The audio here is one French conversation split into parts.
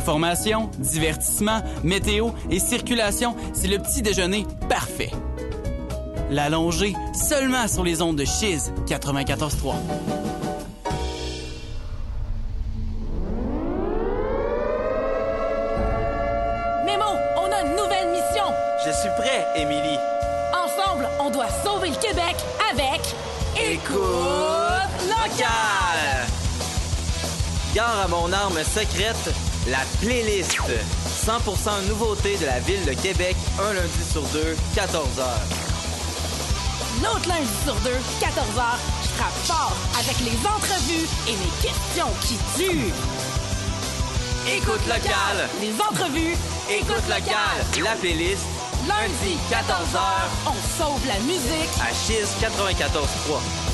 Information, divertissement, météo et circulation, c'est le petit déjeuner parfait. L'allonger seulement sur les ondes de Chiz 94.3. Nemo, on a une nouvelle mission. Je suis prêt, Émilie. Ensemble, on doit sauver le Québec avec Écoute locale. Gare à mon arme secrète, la playlist. 100% nouveauté de la ville de Québec, un lundi sur deux, 14h. L'autre lundi sur deux, 14h, je frappe fort avec les entrevues et les questions qui tuent. Écoute locale. Les entrevues, Écoute locale. La playlist. Lundi, 14h. on sauve la musique. À Chiz 94.3.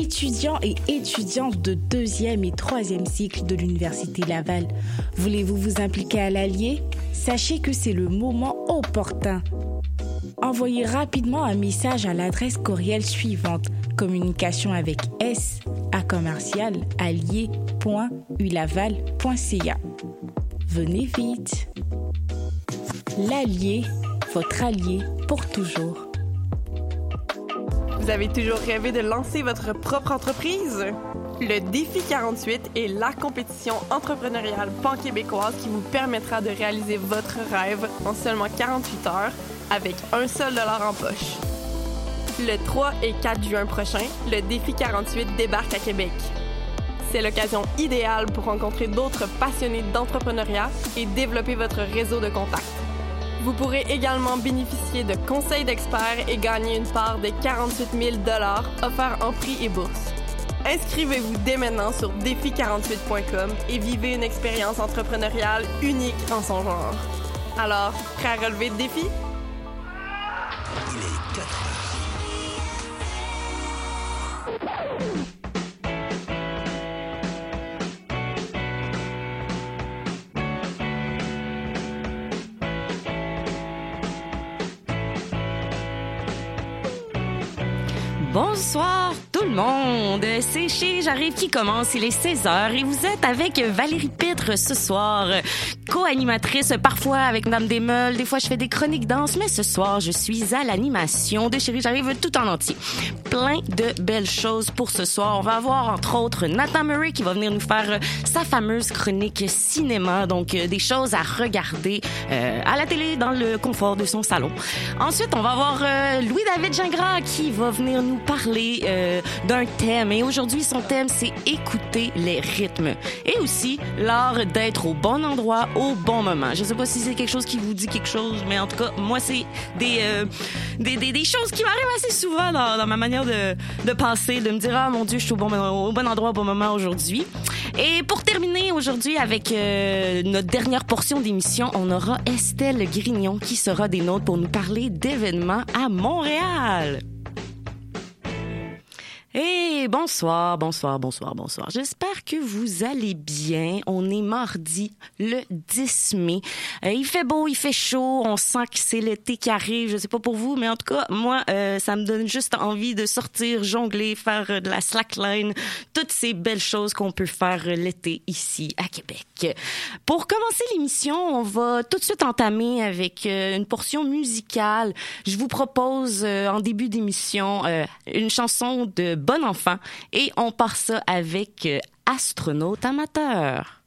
Étudiants et étudiantes de deuxième et troisième cycle de l'Université Laval, voulez-vous vous impliquer à l'Allier? Sachez que c'est le moment opportun. Envoyez rapidement un message à l'adresse courriel suivante communication avec S à commercial allier.ulaval.ca. Venez vite. L'Allier, votre allié pour toujours. Vous avez toujours rêvé de lancer votre propre entreprise? Le Défi 48 est la compétition entrepreneuriale pan-québécoise qui vous permettra de réaliser votre rêve en seulement 48 heures avec un seul dollar en poche. Le 3 et 4 juin prochain, le Défi 48 débarque à Québec. C'est l'occasion idéale pour rencontrer d'autres passionnés d'entrepreneuriat et développer votre réseau de contacts. Vous pourrez également bénéficier de conseils d'experts et gagner une part des 48 000 offerts en prix et bourse. Inscrivez-vous dès maintenant sur défi48.com et vivez une expérience entrepreneuriale unique en son genre. Alors, prêt à relever le défi? Bonsoir tout le monde. C'est chez J'arrive qui commence. Il est 16h et vous êtes avec Valérie Pitre ce soir, co-animatrice parfois avec Madame Desmeules. Des fois, je fais des chroniques danse, mais ce soir, je suis à l'animation de Chérie J'arrive tout en entier. Plein de belles choses pour ce soir. On va avoir entre autres Nathan Murray qui va venir nous faire euh, sa fameuse chronique cinéma, donc euh, des choses à regarder euh, à la télé dans le confort de son salon. Ensuite, on va avoir euh, Louis-David Gingras qui va venir nous parler euh, d'un thème. Et aujourd'hui, son thème, c'est écouter les rythmes. Et aussi, l'art d'être au bon endroit au bon moment. Je sais pas si c'est quelque chose qui vous dit quelque chose, mais en tout cas, moi, c'est des, euh, des, des, choses qui m'arrivent assez souvent dans, dans ma manière de, de penser, de me dire, ah mon Dieu, je suis au bon, au bon endroit au bon moment aujourd'hui. Et pour terminer aujourd'hui avec euh, notre dernière portion d'émission, on aura Estelle Grignon qui sera des nôtres pour nous parler d'événements à Montréal. Et bonsoir, bonsoir, bonsoir, bonsoir. J'espère que vous allez bien. On est mardi, le 10 mai. Euh, il fait beau, il fait chaud. On sent que c'est l'été qui arrive. Je sais pas pour vous, mais en tout cas, moi, euh, ça me donne juste envie de sortir, jongler, faire euh, de la slackline, toutes ces belles choses qu'on peut faire l'été ici à Québec. Pour commencer l'émission, on va tout de suite entamer avec une portion musicale. Je vous propose en début d'émission une chanson de Bon Enfant et on part ça avec euh, Astronaute amateur.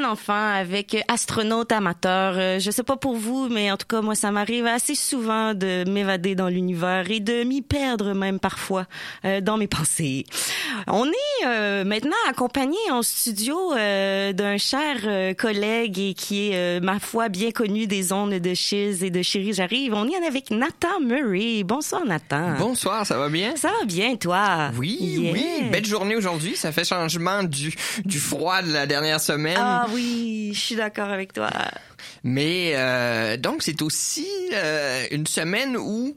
Bon enfant avec Astronaute amateur. Euh, Je sais pas pour vous, mais en tout cas, moi, ça m'arrive assez souvent de m'évader dans l'univers et de m'y perdre même parfois euh, dans mes pensées. On est euh, maintenant accompagné en studio euh, d'un cher euh, collègue et qui est, euh, ma foi, bien connu des ondes de Chiz et de Chérie J'arrive. On est avec Nathan Murray. Bonsoir, Nathan. Bonsoir, ça va bien? Ça va bien, toi? Oui, Yeah. oui, belle journée aujourd'hui. Ça fait changement du, du froid de la dernière semaine. Ah oui, je suis d'accord avec toi. Mais euh, donc, c'est aussi euh, une semaine où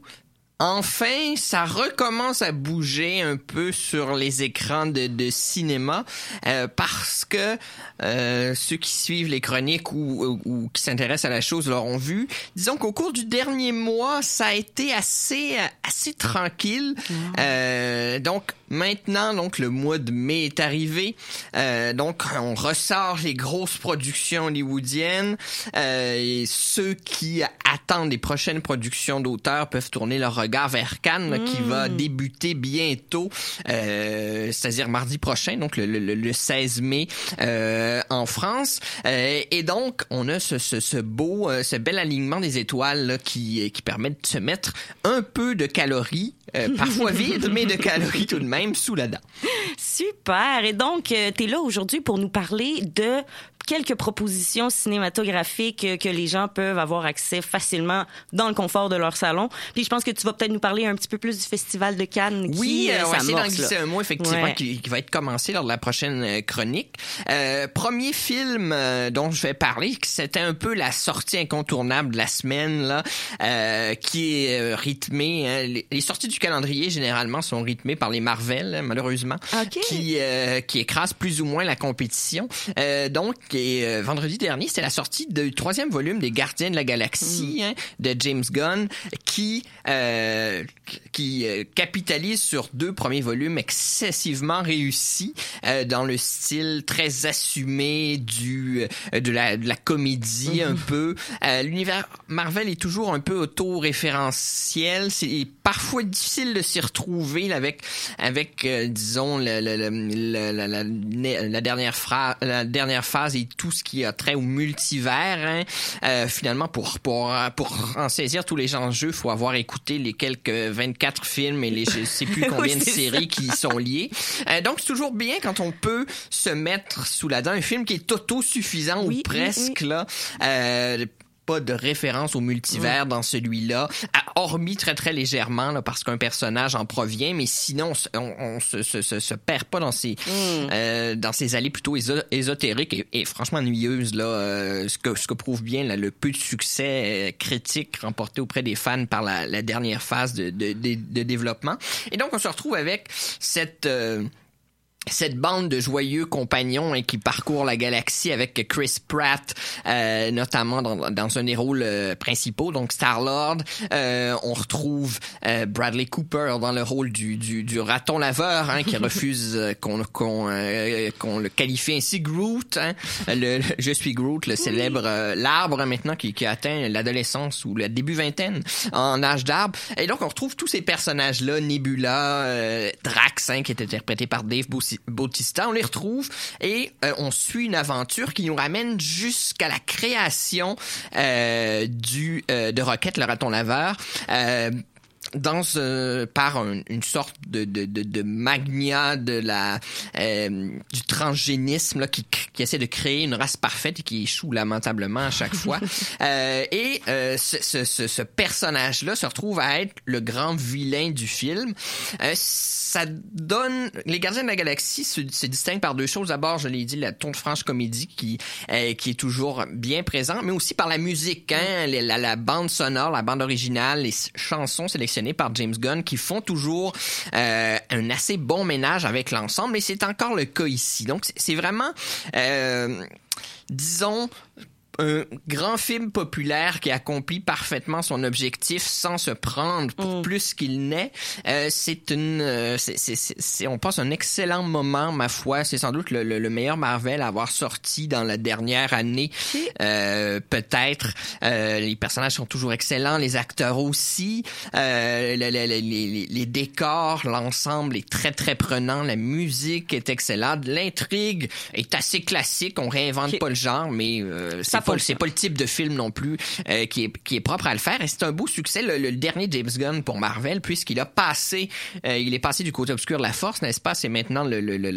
enfin ça recommence à bouger un peu sur les écrans de, de cinéma euh, parce que euh, ceux qui suivent les chroniques ou, ou- ou qui s'intéressent à la chose l'auront vu. Disons qu'au cours du dernier mois, ça a été assez assez tranquille. Euh, donc maintenant, donc le mois de mai est arrivé. Euh, donc on ressort les grosses productions hollywoodiennes. Euh, et ceux qui attendent les prochaines productions d'auteurs peuvent tourner leur regard vers Cannes, là, qui va débuter bientôt, euh, c'est-à-dire mardi prochain, donc le, le- le 16 mai euh, en France. Euh, et donc on a ce, ce, ce beau, euh, ce bel alignement des étoiles là, qui, qui permet de se mettre un peu de calories, euh, parfois vides, mais de calories tout de même sous la dent. Super. Et donc, tu es là aujourd'hui pour nous parler de quelques propositions cinématographiques que les gens peuvent avoir accès facilement dans le confort de leur salon. Puis je pense que tu vas peut-être nous parler un petit peu plus du Festival de Cannes Oui, qui euh, euh, on va essayer d'en glisser un mot effectivement Ouais. qui, qui va être commencé lors de la prochaine euh, chronique. Euh, premier film euh, dont je vais parler, c'était un peu la sortie incontournable de la semaine là, euh, qui est rythmée. hein. les, les sorties du calendrier généralement sont rythmées par les Marvel, hein, malheureusement, OK. qui euh, qui écrasent plus ou moins la compétition. Euh, donc, et, euh, vendredi dernier, c'était la sortie du troisième volume des Gardiens de la Galaxie Mm. hein, de James Gunn, qui euh, qui euh, capitalise sur deux premiers volumes excessivement réussis euh, dans le style très assumé du euh, de la de la comédie un peu. Euh, L'univers Marvel est toujours un peu auto-référentiel. C'est parfois difficile de s'y retrouver là, avec avec euh, disons le, le- le- le- la, la- la- la dernière phrase la dernière phase et tout ce qui a trait au multivers. hein. Euh, finalement, pour pour pour en saisir tous les enjeux, faut avoir écouté les quelques 24 films et les je sais plus combien Oui, de c'est séries qui y sont liées. Euh, donc c'est toujours bien quand on peut se mettre sous la dent un film qui est autosuffisant Oui, ou presque là. Euh, pas de référence au multivers dans celui-là, hormis très très légèrement là, parce qu'un personnage en provient, mais sinon on, se- on, se, se, se, se perd pas dans ces euh, dans ces allées plutôt éso- ésotériques et, et franchement ennuyeuses là, euh, ce que ce que prouve bien là, le peu de succès euh, critique remporté auprès des fans par la, la dernière phase de, de, de, de développement. Et donc on se retrouve avec cette euh, cette bande de joyeux compagnons hein, qui parcourent la galaxie avec Chris Pratt, euh, notamment dans, dans un des rôles euh, principaux, donc Star-Lord. Euh, on retrouve euh, Bradley Cooper dans le rôle du, du, du raton laveur hein, qui refuse euh, qu'on qu'on euh, qu'on le qualifie ainsi Groot. Hein, le, le- je suis Groot, le célèbre euh, l'arbre hein, maintenant qui, qui a atteint l'adolescence ou le début vingtaine en âge d'arbre. Et donc on retrouve tous ces personnages-là, Nebula, euh, Drax, hein, qui est interprété par Dave Bouci- Bautista, on les retrouve et euh, on suit une aventure qui nous ramène jusqu'à la création euh, du euh, de Rocket le raton laveur. Dans euh, par un- une sorte de, de, de, de magnia de la euh, du transgénisme là, qui, qui essaie de créer une race parfaite et qui échoue lamentablement à chaque fois. Euh, et euh, ce, ce, ce, ce personnage-là se retrouve à être le grand vilain du film. Euh, ça donne les Gardiens de la Galaxie se, se distinguent par deux choses. D'abord, je l'ai dit, la ton de franche comédie qui euh, qui est toujours bien présent, mais aussi par la musique, hein, la, la, la bande sonore, la bande originale, les chansons sélectionnées par James Gunn qui font toujours euh, un assez bon ménage avec l'ensemble. Et c'est encore le cas ici. Donc c'est- vraiment, euh, disons un grand film populaire qui accomplit parfaitement son objectif sans se prendre pour Mm. plus qu'il n'est. Euh, c'est une, euh, c'est, c'est, c'est- c'est- on passe un excellent moment, ma foi. C'est sans doute le, le- le meilleur Marvel à avoir sorti dans la dernière année, euh, peut-être. Euh, les personnages sont toujours excellents, les acteurs aussi. Euh, le- le- le- les, les décors, l'ensemble est très très prenant. La musique est excellente. L'intrigue est assez classique. On réinvente pas le genre, mais euh, Ça pas, fonctionne. c'est pas le type de film non plus euh, qui, est, qui est propre à le faire. Et c'est un beau succès, le, le dernier James Gunn pour Marvel, puisqu'il a passé, euh, il est passé du côté obscur de la force, n'est-ce pas? C'est maintenant le, le, le,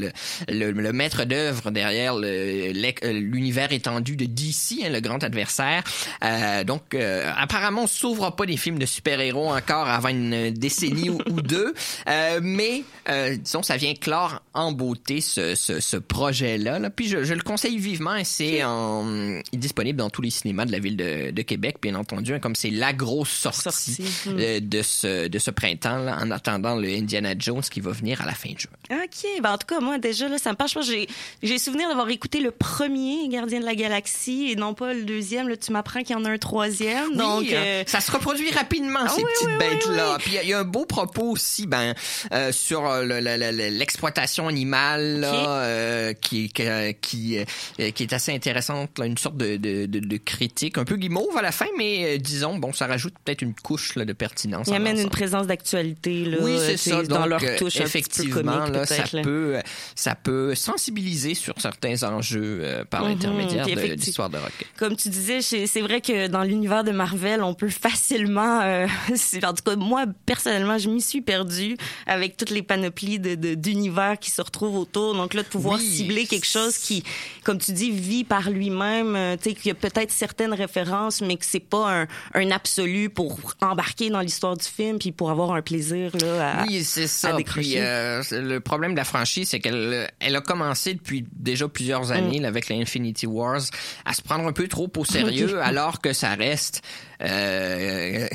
le, le- maître d'œuvre derrière euh, l'univers étendu de DC, hein, le grand adversaire. Euh, donc, euh, apparemment, on s'ouvre pas des films de super-héros encore avant une décennie ou, ou deux, Euh, mais euh, disons, ça vient clore en beauté ce, ce, ce projet-là. Là. Puis je, je le conseille vivement et c'est en, il disponible dans tous les cinémas de la ville de, de Québec, bien entendu, hein, comme c'est la grosse sortie, Sortie, hmm. euh, de ce, de ce printemps, là, en attendant le Indiana Jones qui va venir à la fin juin. OK. Ben, en tout cas, moi, déjà, là, ça me que j'ai, j'ai souvenir d'avoir écouté le premier Gardien de la Galaxie et non pas le deuxième. Là, tu m'apprends qu'il y en a un troisième. Donc, Oui, euh, hein, ça se reproduit rapidement ces oui, petites oui, bêtes-là. Puis il y a- il y, a un beau propos aussi, ben, euh, sur euh, le- le- le- l'exploitation animale là, euh, qui qui euh, qui est assez intéressante, là, une sorte de, de, de, de critique, un peu guimauve à la fin, mais euh, disons bon, ça rajoute peut-être une couche là, de pertinence. il amène une présence d'actualité. Là, Oui, c'est. Dans leur euh, touche un petit peu effectivement, comique, là, ça là. peut, ça peut sensibiliser sur certains enjeux euh, par Mhm, l'intermédiaire puis de l'histoire de rock. Comme tu disais, c'est vrai que dans l'univers de Marvel, on peut facilement, euh, en tout cas moi personnellement, je m'y suis perdue avec toutes les panoplies de- d'univers qui se retrouvent autour. Donc là, de pouvoir Oui. cibler quelque chose qui, comme tu dis, vit par lui-même, euh, tu sais, qu'il y a peut-être certaines références, mais que c'est pas un, un absolu pour embarquer dans l'histoire du film puis pour avoir un plaisir là. À, Oui, c'est ça. Puis, euh, le problème de la franchise, c'est qu'elle elle a commencé depuis déjà plusieurs années là, avec la Infinity Wars à se prendre un peu trop au sérieux, alors que ça reste euh,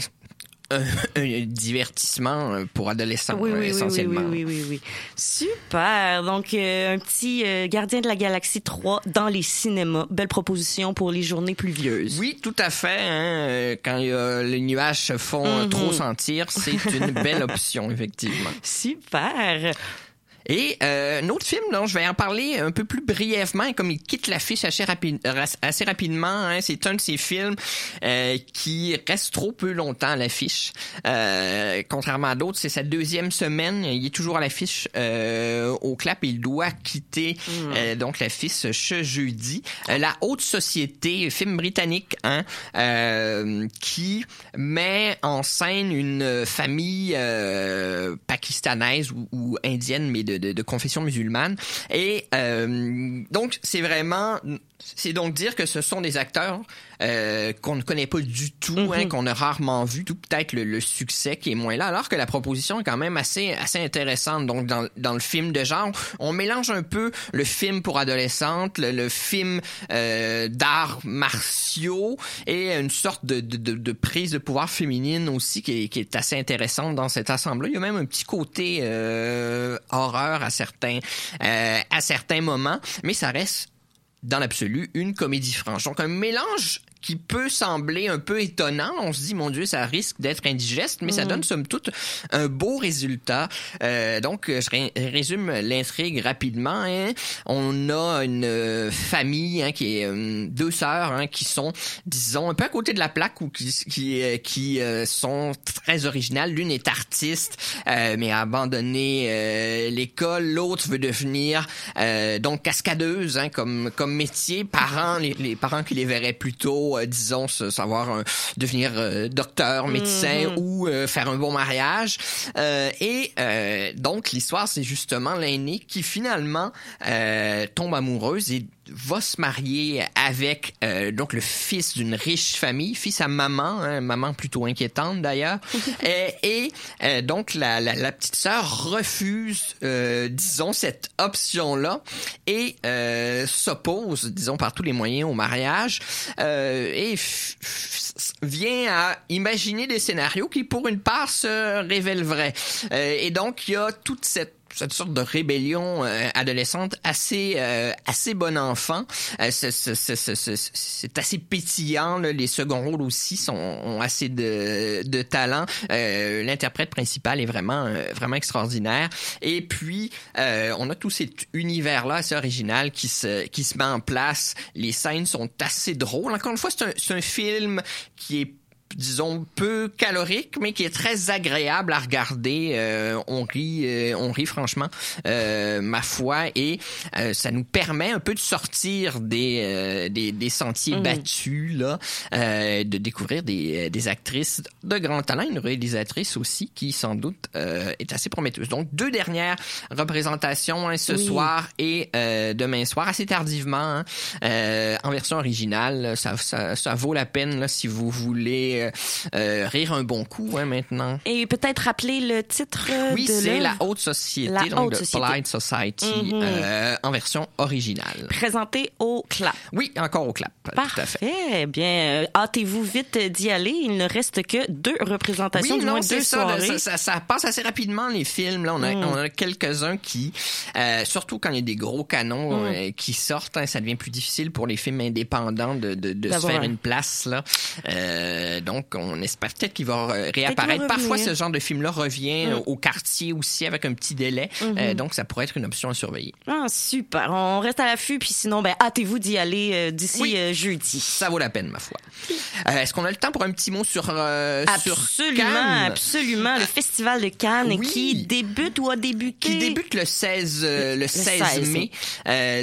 un, divertissement pour adolescents Oui, oui, oui, oui, essentiellement. oui, oui, oui, oui. Super. Donc, euh, un petit euh, Gardien de la Galaxie 3 dans les cinémas. Belle proposition pour les journées pluvieuses. Oui, tout à fait. hein. Euh, Quand les nuages se font euh, Mhm. trop sentir, c'est une belle option, effectivement. Super. Et euh, un autre film dont je vais en parler un peu plus brièvement, comme il quitte l'affiche assez, rapi- ras- assez rapidement, hein, c'est un de ces films euh, qui reste trop peu longtemps à l'affiche. Euh, contrairement à d'autres, c'est sa deuxième semaine, il est toujours à l'affiche euh, au clap, il doit quitter euh, donc l'affiche ce jeudi. Euh, la Haute Société, film britannique, hein, euh, qui met en scène une famille euh, pakistanaise ou, ou indienne, mais de, de, confession musulmane. Et euh, donc, c'est vraiment... C'est donc dire que ce sont des acteurs euh, qu'on ne connaît pas du tout, hein, qu'on a rarement vu, tout peut-être le, le succès qui est moins là, alors que la proposition est quand même assez assez intéressante. Donc dans, dans le film de genre, on mélange un peu le film pour adolescentes, le, le film euh, d'arts martiaux et une sorte de, de, de, de prise de pouvoir féminine aussi qui est, qui est assez intéressante dans cet ensemble-là. Il y a même un petit côté euh, horreur à certains euh, à certains moments, mais ça reste dans l'absolu, une comédie franche. Donc un mélange qui peut sembler un peu étonnant. On se dit, mon Dieu, ça risque d'être indigeste, mais ça donne somme toute un beau résultat. Euh, donc, je ré- résume l'intrigue rapidement. hein. On a une euh, famille hein, qui est euh, deux sœurs hein, qui sont, disons, un peu à côté de la plaque ou qui qui, euh, qui euh, sont très originales. L'une est artiste, euh, mais a abandonné euh, l'école. L'autre veut devenir euh, donc cascadeuse hein, comme comme métier. Parents, les, les parents qui les verraient plutôt, euh, disons, savoir euh, devenir euh, docteur, médecin ou euh, faire un bon mariage. Et donc l'histoire, c'est justement l'aînée qui finalement tombe amoureuse et va se marier avec euh, donc le fils d'une riche famille, fils à maman, hein, maman plutôt inquiétante d'ailleurs, et, et, euh, donc la, la, la petite sœur refuse, euh, disons cette option là et euh, s'oppose, disons par tous les moyens au mariage euh, et vient à imaginer des scénarios qui pour une part se révèlent vrais. Euh, et donc il y a toute cette cette sorte de rébellion euh, adolescente assez euh, assez bon enfant. Euh, c'est- assez pétillant. là. Les seconds rôles aussi sont ont assez de, de talent. Euh, L'interprète principal est vraiment euh, vraiment extraordinaire. Et puis euh, on a tout cet univers là assez original qui se qui se met en place. Les scènes sont assez drôles. Encore une fois, c'est un c'est un film qui est disons peu calorique mais qui est très agréable à regarder euh, on rit euh, on rit franchement euh, ma foi et euh, ça nous permet un peu de sortir des euh, des, des sentiers Mhm. battus là euh, de découvrir des, des actrices de grand talent une réalisatrice aussi qui sans doute euh, est assez prometteuse donc deux dernières représentations hein, ce Oui. soir et euh, demain soir assez tardivement hein, euh, en version originale ça, ça, ça vaut la peine là, si vous voulez euh, euh, rire un bon coup hein, maintenant Et peut-être rappeler le titre euh, oui, de c'est la Haute Société, La donc Haute Société. Polite Society, Mhm. euh, en version originale. Présenté au clap. Oui, encore au clap, tout à fait. Parfait. Bien, euh, hâtez-vous vite d'y aller. Il ne reste que deux représentations, Oui, du non, moins deux ça, soirées. ça, ça, ça passe assez rapidement les films. Là, on a, Mm. on a quelques-uns qui, euh, surtout quand il y a des gros canons Mm. euh, qui sortent, hein, ça devient plus difficile pour les films indépendants de, de, de se faire un- une place. Là, Euh, donc on espère peut-être qu'il va réapparaître. Parfois, ce genre de film-là revient Mm. au quartier aussi avec un petit délai. Euh, donc ça pourrait être une option à surveiller. Ah, super. On reste à l'affût, puis sinon, ben, hâtez-vous d'y aller euh, d'ici Oui. euh, jeudi. Ça vaut la peine, ma foi. Est-ce qu'on a le temps pour un petit mot sur, euh, sur Absolument, Cannes? absolument. Le Festival de Cannes Oui. qui débute ou a débuté? qui débute le 16 euh, le 16, 16. mai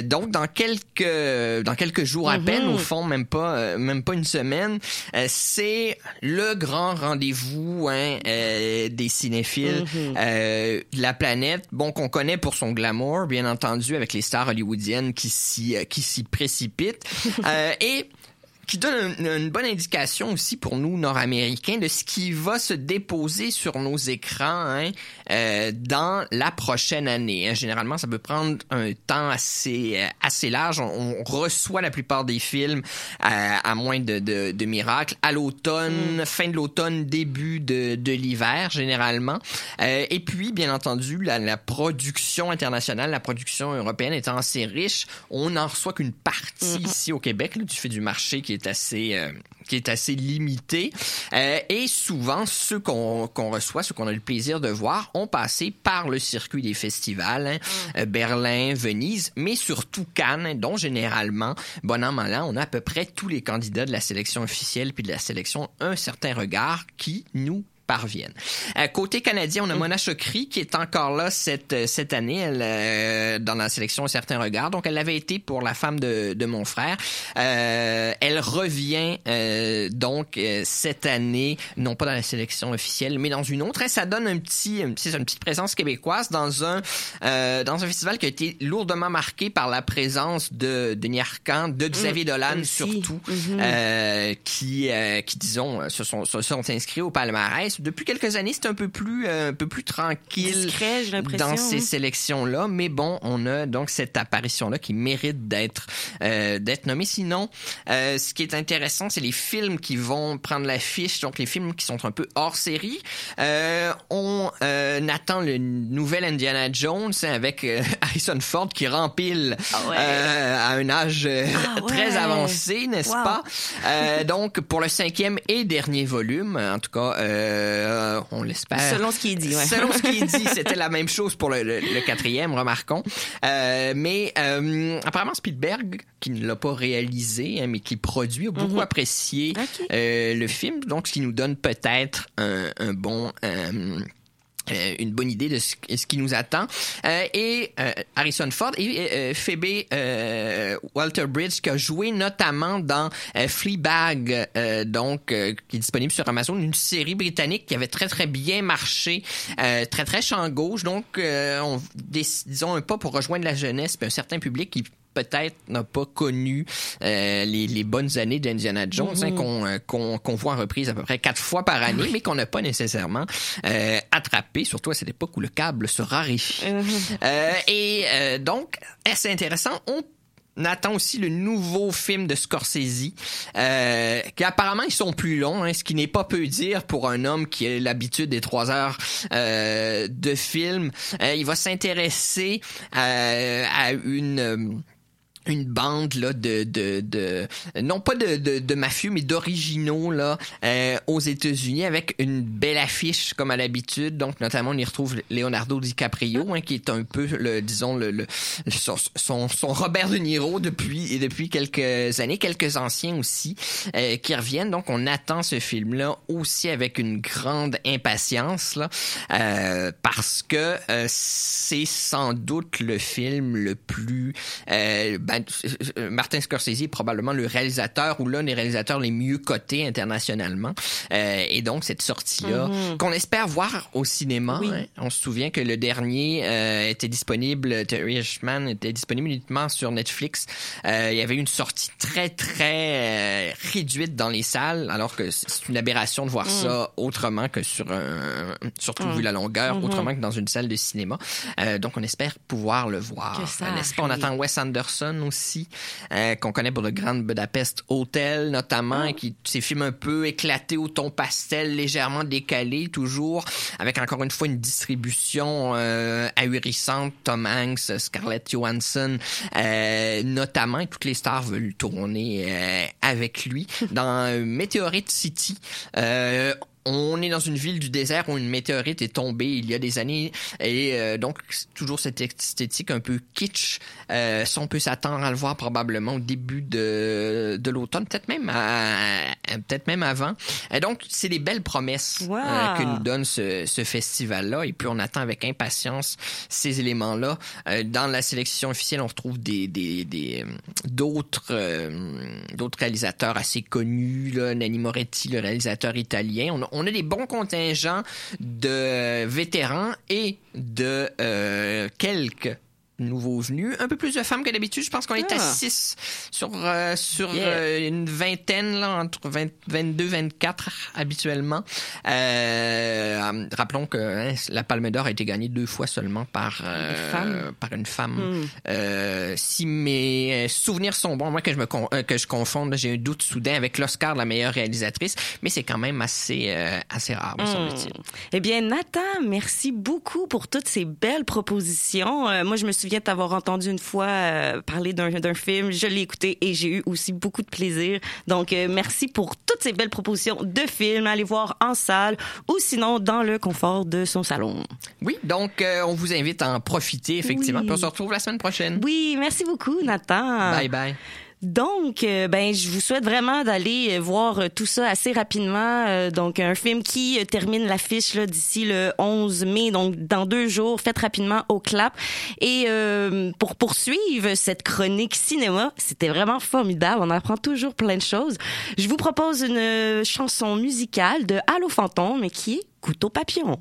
donc dans quelques dans quelques jours à Mhm. peine au fond même pas même pas une semaine c'est le grand rendez-vous hein, euh, des cinéphiles Mhm. euh, de la planète bon qu'on connaît pour son glamour bien entendu avec les stars hollywoodiennes qui s'y euh, qui s'y précipitent Euh, et qui donne une, une bonne indication aussi pour nous Nord-Américains de ce qui va se déposer sur nos écrans hein, euh, dans la prochaine année. hein. Généralement, ça peut prendre un temps assez euh, assez large. On, on reçoit la plupart des films euh, à moins de, de, de miracles à l'automne, fin de l'automne, début de, de l'hiver généralement. Euh, et puis, bien entendu, la, la production internationale, la production européenne étant assez riche, on n'en reçoit qu'une partie ici au Québec là, du fait du marché qui est assez euh, qui est assez limité. Euh, et souvent, ceux qu'on reçoit, ceux qu'on a le plaisir de voir, ont passé par le circuit des festivals, hein, euh, Berlin, Venise, mais surtout Cannes, dont généralement, bon an, mal an, on a à peu près tous les candidats de la sélection officielle puis de la sélection Un certain regard qui nous parviennent. Euh, côté canadien, on a Mona Chokri qui est encore là cette euh, cette année elle, euh, dans la sélection Un certain regard. Donc elle avait été pour la femme de, de mon frère. Euh, elle revient euh, donc euh, cette année, non pas dans la sélection officielle, mais dans une autre. Et ça donne un petit, un petit- une petite présence québécoise dans un euh, dans un festival qui a été lourdement marqué par la présence de Denis Arcand, de Xavier Dolan surtout, euh, qui euh, qui disons se sont se sont inscrits au palmarès. Depuis quelques années, c'est un peu plus euh, un peu plus tranquille Discret, j'ai l'impression. dans ces hein. sélections-là. Mais bon, on a donc cette apparition-là qui mérite d'être euh, d'être nommée. Sinon, euh, ce qui est intéressant, c'est les films qui vont prendre l'affiche, donc les films qui sont un peu hors série. Euh, on euh, attend le nouvel Indiana Jones avec euh, Harrison Ford qui rempile Ah ouais. euh, à un âge Ah ouais. très avancé, n'est-ce Wow. pas? Euh, donc, pour le cinquième et dernier volume, en tout cas, euh, on l'espère. Selon ce qui est dit, ouais. Selon ce qui est dit, c'était la même chose pour le, le- le quatrième, remarquons. Euh, mais euh, apparemment, Spielberg, qui ne l'a pas réalisé, hein, mais qui produit, a beaucoup Mhm. apprécié le film, donc ce qui nous donne peut-être un, un bon... euh, euh, une bonne idée de ce, ce qui nous attend. Euh, et euh, Harrison Ford et euh, Phoebe euh, Walter Bridge qui a joué notamment dans euh, Fleabag, euh, donc euh, qui est disponible sur Amazon, une série britannique qui avait très très bien marché, euh, très très champ gauche. Donc, euh, on, dis- disons un pas pour rejoindre la jeunesse, puis un certain public qui peut-être n'a pas connu euh, les, les bonnes années d'Indiana Jones, hein, qu'on euh, qu'on voit en reprise à peu près quatre fois par année, mais qu'on n'a pas nécessairement euh, attrapé, surtout à cette époque où le câble se raréfie. Mhm. Euh, et euh, donc, assez intéressant, on attend aussi le nouveau film de Scorsese, euh, qui apparemment ils sont plus longs, hein, ce qui n'est pas peu dire pour un homme qui a l'habitude des trois heures euh, de film. Euh, il va s'intéresser euh, à une une bande là de de, de non pas de, de, de mafieux mais d'originaux là euh, aux États-Unis avec une belle affiche comme à l'habitude. Donc notamment on y retrouve Leonardo DiCaprio hein, qui est un peu le disons le, le son, son, Robert De Niro depuis et depuis quelques années quelques anciens aussi euh, qui reviennent. Donc on attend ce film là aussi avec une grande impatience là euh, parce que euh, c'est sans doute le film le plus euh, ben, Martin Scorsese est probablement le réalisateur ou l'un des réalisateurs les mieux cotés internationalement. Euh, et donc, cette sortie-là, Mhm. qu'on espère voir au cinéma. Oui. hein. On se souvient que le dernier euh, était disponible, Terry Hirschman était disponible uniquement sur Netflix. Euh, il y avait une sortie très, très euh, réduite dans les salles, alors que c'est une aberration de voir Mhm. ça autrement que sur un... Surtout vu la longueur, Mhm. autrement que dans une salle de cinéma. Euh, donc, on espère pouvoir le voir. Euh, N'est-ce pas? On attend Wes Anderson aussi, euh, qu'on connaît pour le Grand Budapest Hotel, notamment, Ah. qui ces films un peu éclatés au ton pastel, légèrement décalés, toujours, avec encore une fois une distribution euh, ahurissante. Tom Hanks, Scarlett Johansson, euh, notamment, et toutes les stars veulent tourner euh, avec lui. Dans euh, Meteorite City, euh, on est dans une ville du désert où une météorite est tombée il y a des années et euh, donc toujours cette esthétique un peu kitsch. Euh, ça, on peut s'attendre à le voir probablement au début de, de l'automne, peut-être même à, peut-être même avant. Et donc c'est des belles promesses Wow. euh, que nous donne ce, ce festival-là et puis on attend avec impatience ces éléments-là. Euh, dans la sélection officielle, on retrouve des des des euh, d'autres d'autres réalisateurs assez connus, là, Nanni Moretti, le réalisateur italien. On on a des bons contingents de vétérans et de euh, quelques nouveaux venus, un peu plus de femmes que d'habitude. Je pense qu'on est à Ah. 6 sur euh, sur Yeah. euh, une vingtaine là entre 20, 22 24 habituellement. Euh, rappelons que hein, la Palme d'Or a été gagnée deux fois seulement par femme. par une femme. Hmm. Si mes souvenirs sont bons, moi que je me que je confonde, j'ai un doute soudain avec l'Oscar de la meilleure réalisatrice, mais c'est quand même assez assez rare, me Hmm. semble-t-il. Eh bien, Nathan, merci beaucoup pour toutes ces belles propositions. Moi, je me souviens t'avoir entendu une fois euh, parler d'un d'un film. Je l'ai écouté et j'ai eu aussi beaucoup de plaisir. Donc, euh, merci pour toutes ces belles propositions de films. Allez voir en salle ou sinon dans le confort de son salon. Oui, donc euh, on vous invite à en profiter effectivement. Oui. Puis on se retrouve la semaine prochaine. Oui, merci beaucoup, Nathan. Bye bye. Donc, euh, ben, je vous souhaite vraiment d'aller euh, voir euh, tout ça assez rapidement. Donc, un film qui termine l'affiche d'ici le 11 mai, donc dans deux jours. Faites rapidement au clap. Et pour poursuivre cette chronique cinéma, c'était vraiment formidable. On apprend toujours plein de choses. Je vous propose une chanson musicale de Allo Fantôme qui est Couteau Papillon.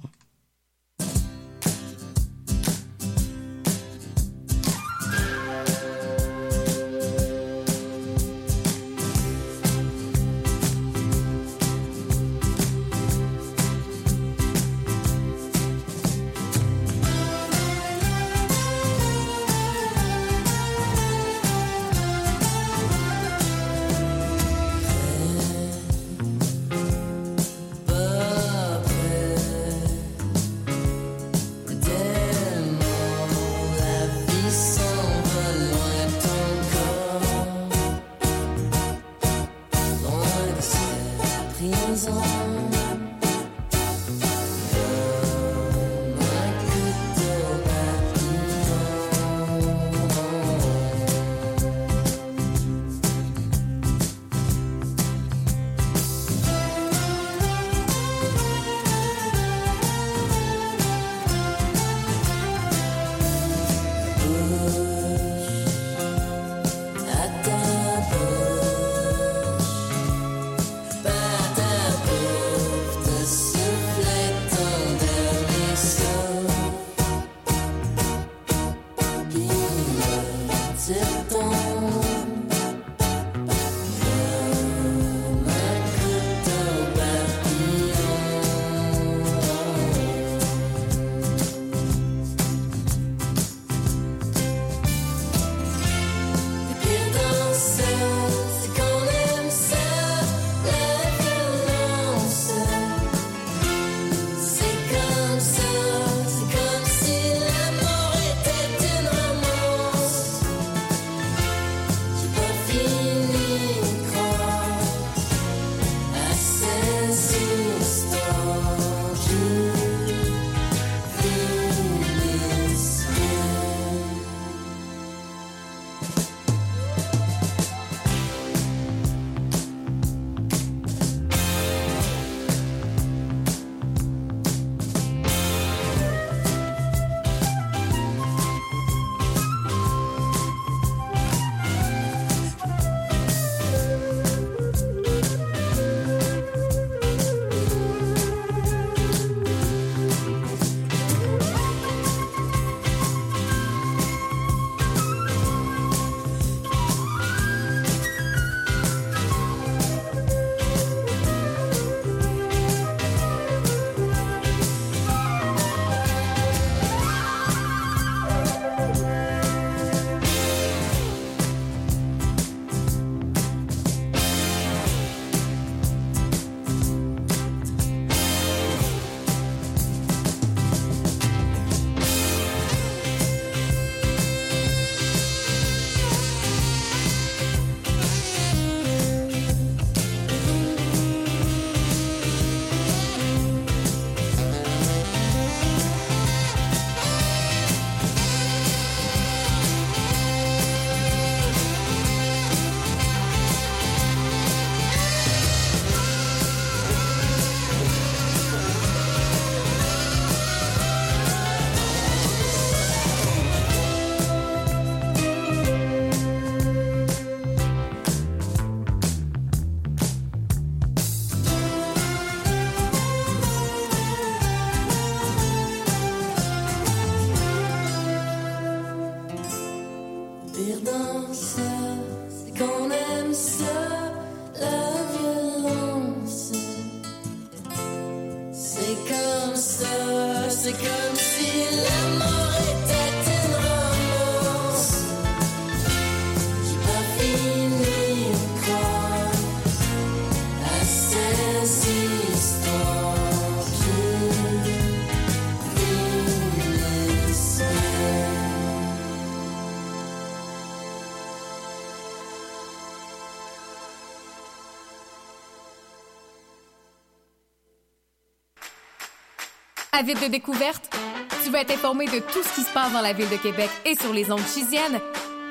Avide de découverte? Tu veux être informé de tout ce qui se passe dans la ville de Québec et sur les ondes chisiennes?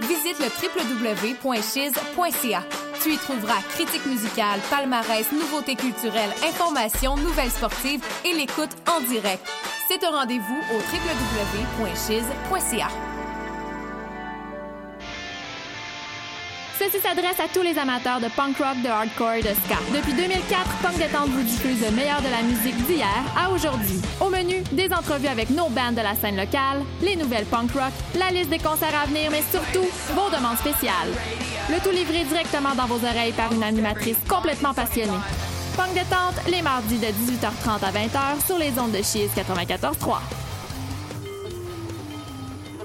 Visite le www.chiz.ca. Tu y trouveras critiques musicales, palmarès, nouveautés culturelles, informations, nouvelles sportives et l'écoute en direct. C'est un rendez-vous au www.chiz.ca. Ceci s'adresse à tous les amateurs de punk rock, de hardcore et de ska. Depuis 2004, Punk Détente vous diffuse le meilleur de la musique d'hier à aujourd'hui. Au menu, des entrevues avec nos bands de la scène locale, les nouvelles punk rock, la liste des concerts à venir, mais surtout, vos demandes spéciales. Le tout livré directement dans vos oreilles par une animatrice complètement passionnée. Punk Détente, les mardis de 18h30 à 20h sur les ondes de Chiz 94.3.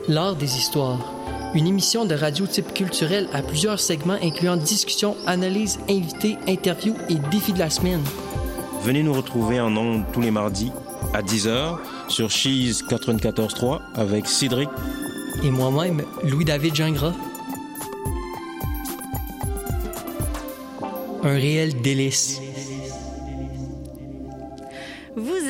L'art des histoires. Une émission de radio type culturel à plusieurs segments incluant discussions, analyses, invités, interviews et défis de la semaine. Venez nous retrouver en ondes tous les mardis à 10h sur Cheese 94.3 avec Cédric Et moi-même, Louis-David Gingras. Un réel délice.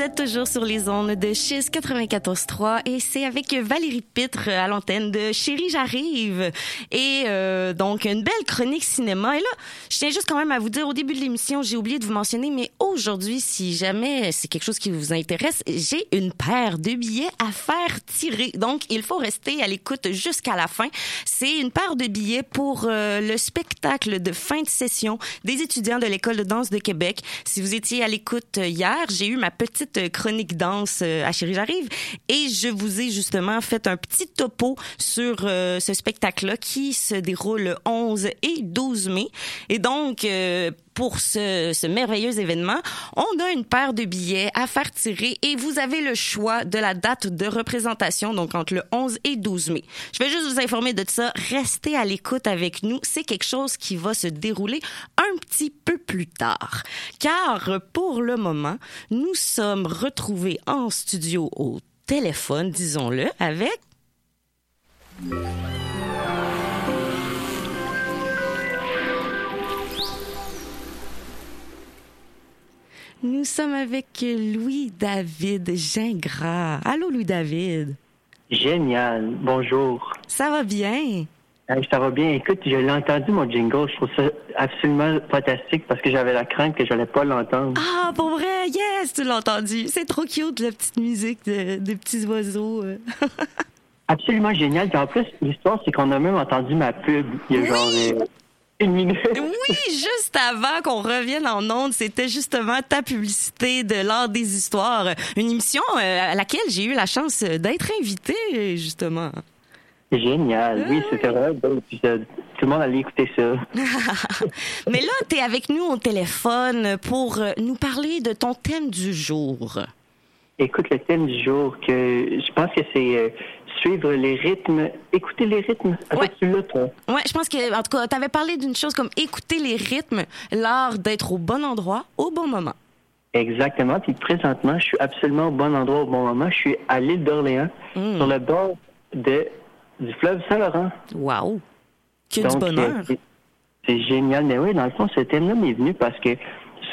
Toujours sur les ondes de Chiz 94.3 et c'est avec Valérie Pitre à l'antenne de Chérie j'arrive. Et euh, donc une belle chronique cinéma. Et là je tiens juste quand même à vous dire au début de l'émission j'ai oublié de vous mentionner mais aujourd'hui si jamais c'est quelque chose qui vous intéresse j'ai une paire de billets à faire tirer. Donc il faut rester à l'écoute jusqu'à la fin. C'est une paire de billets pour euh, le spectacle de fin de session des étudiants de l'école de danse de Québec. Si vous étiez à l'écoute hier j'ai eu ma petite chronique danse euh, à Chérie J'arrive et je vous ai justement fait un petit topo sur euh, ce spectacle-là qui se déroule le 11 et 12 mai. Et donc, euh, pour ce, merveilleux événement, on a une paire de billets à faire tirer et vous avez le choix de la date de représentation, donc entre le 11 et 12 mai. Je vais juste vous informer de ça. Restez à l'écoute avec nous. C'est quelque chose qui va se dérouler un petit peu plus tard. Car pour le moment, nous sommes retrouvés en studio au téléphone, disons-le, avec Nous sommes avec Louis-David Gingras. Allô, Louis-David. Génial. Bonjour. Ça va bien? Ça va bien. Écoute, je l'ai entendu, mon jingle. Je trouve ça absolument fantastique parce que j'avais la crainte que je n'allais pas l'entendre. Ah, pour vrai? Yes, tu l'as entendu. C'est trop cute, la petite musique de, des petits oiseaux. Absolument génial. Puis en plus, l'histoire, c'est qu'on a même entendu ma pub il y a genre euh, une minute. Oui, juste avant qu'on revienne en ondes, c'était justement ta publicité de l'art des histoires, une émission euh, à laquelle j'ai eu la chance d'être invitée, justement. Génial. Oui, c'était vraiment un bon épisode. Tout le monde allait écouter ça. Mais là, tu es avec nous au téléphone pour euh, nous parler de ton thème du jour. Écoute, le thème du jour, que je pense que c'est euh, suivre les rythmes, écouter les rythmes. Attends, tu l'as, toi? Ouais, je pense que, en tout cas, tu avais parlé d'une chose comme écouter les rythmes, l'art d'être au bon endroit, au bon moment. Exactement. Puis présentement, je suis absolument au bon endroit au bon moment. Je suis à l'île d'Orléans, Mm. sur le bord de, du fleuve Saint-Laurent. Wow! Que du Donc, bonheur! euh, c'est- C'est génial. Mais oui, dans le fond, ce thème-là m'est venu parce que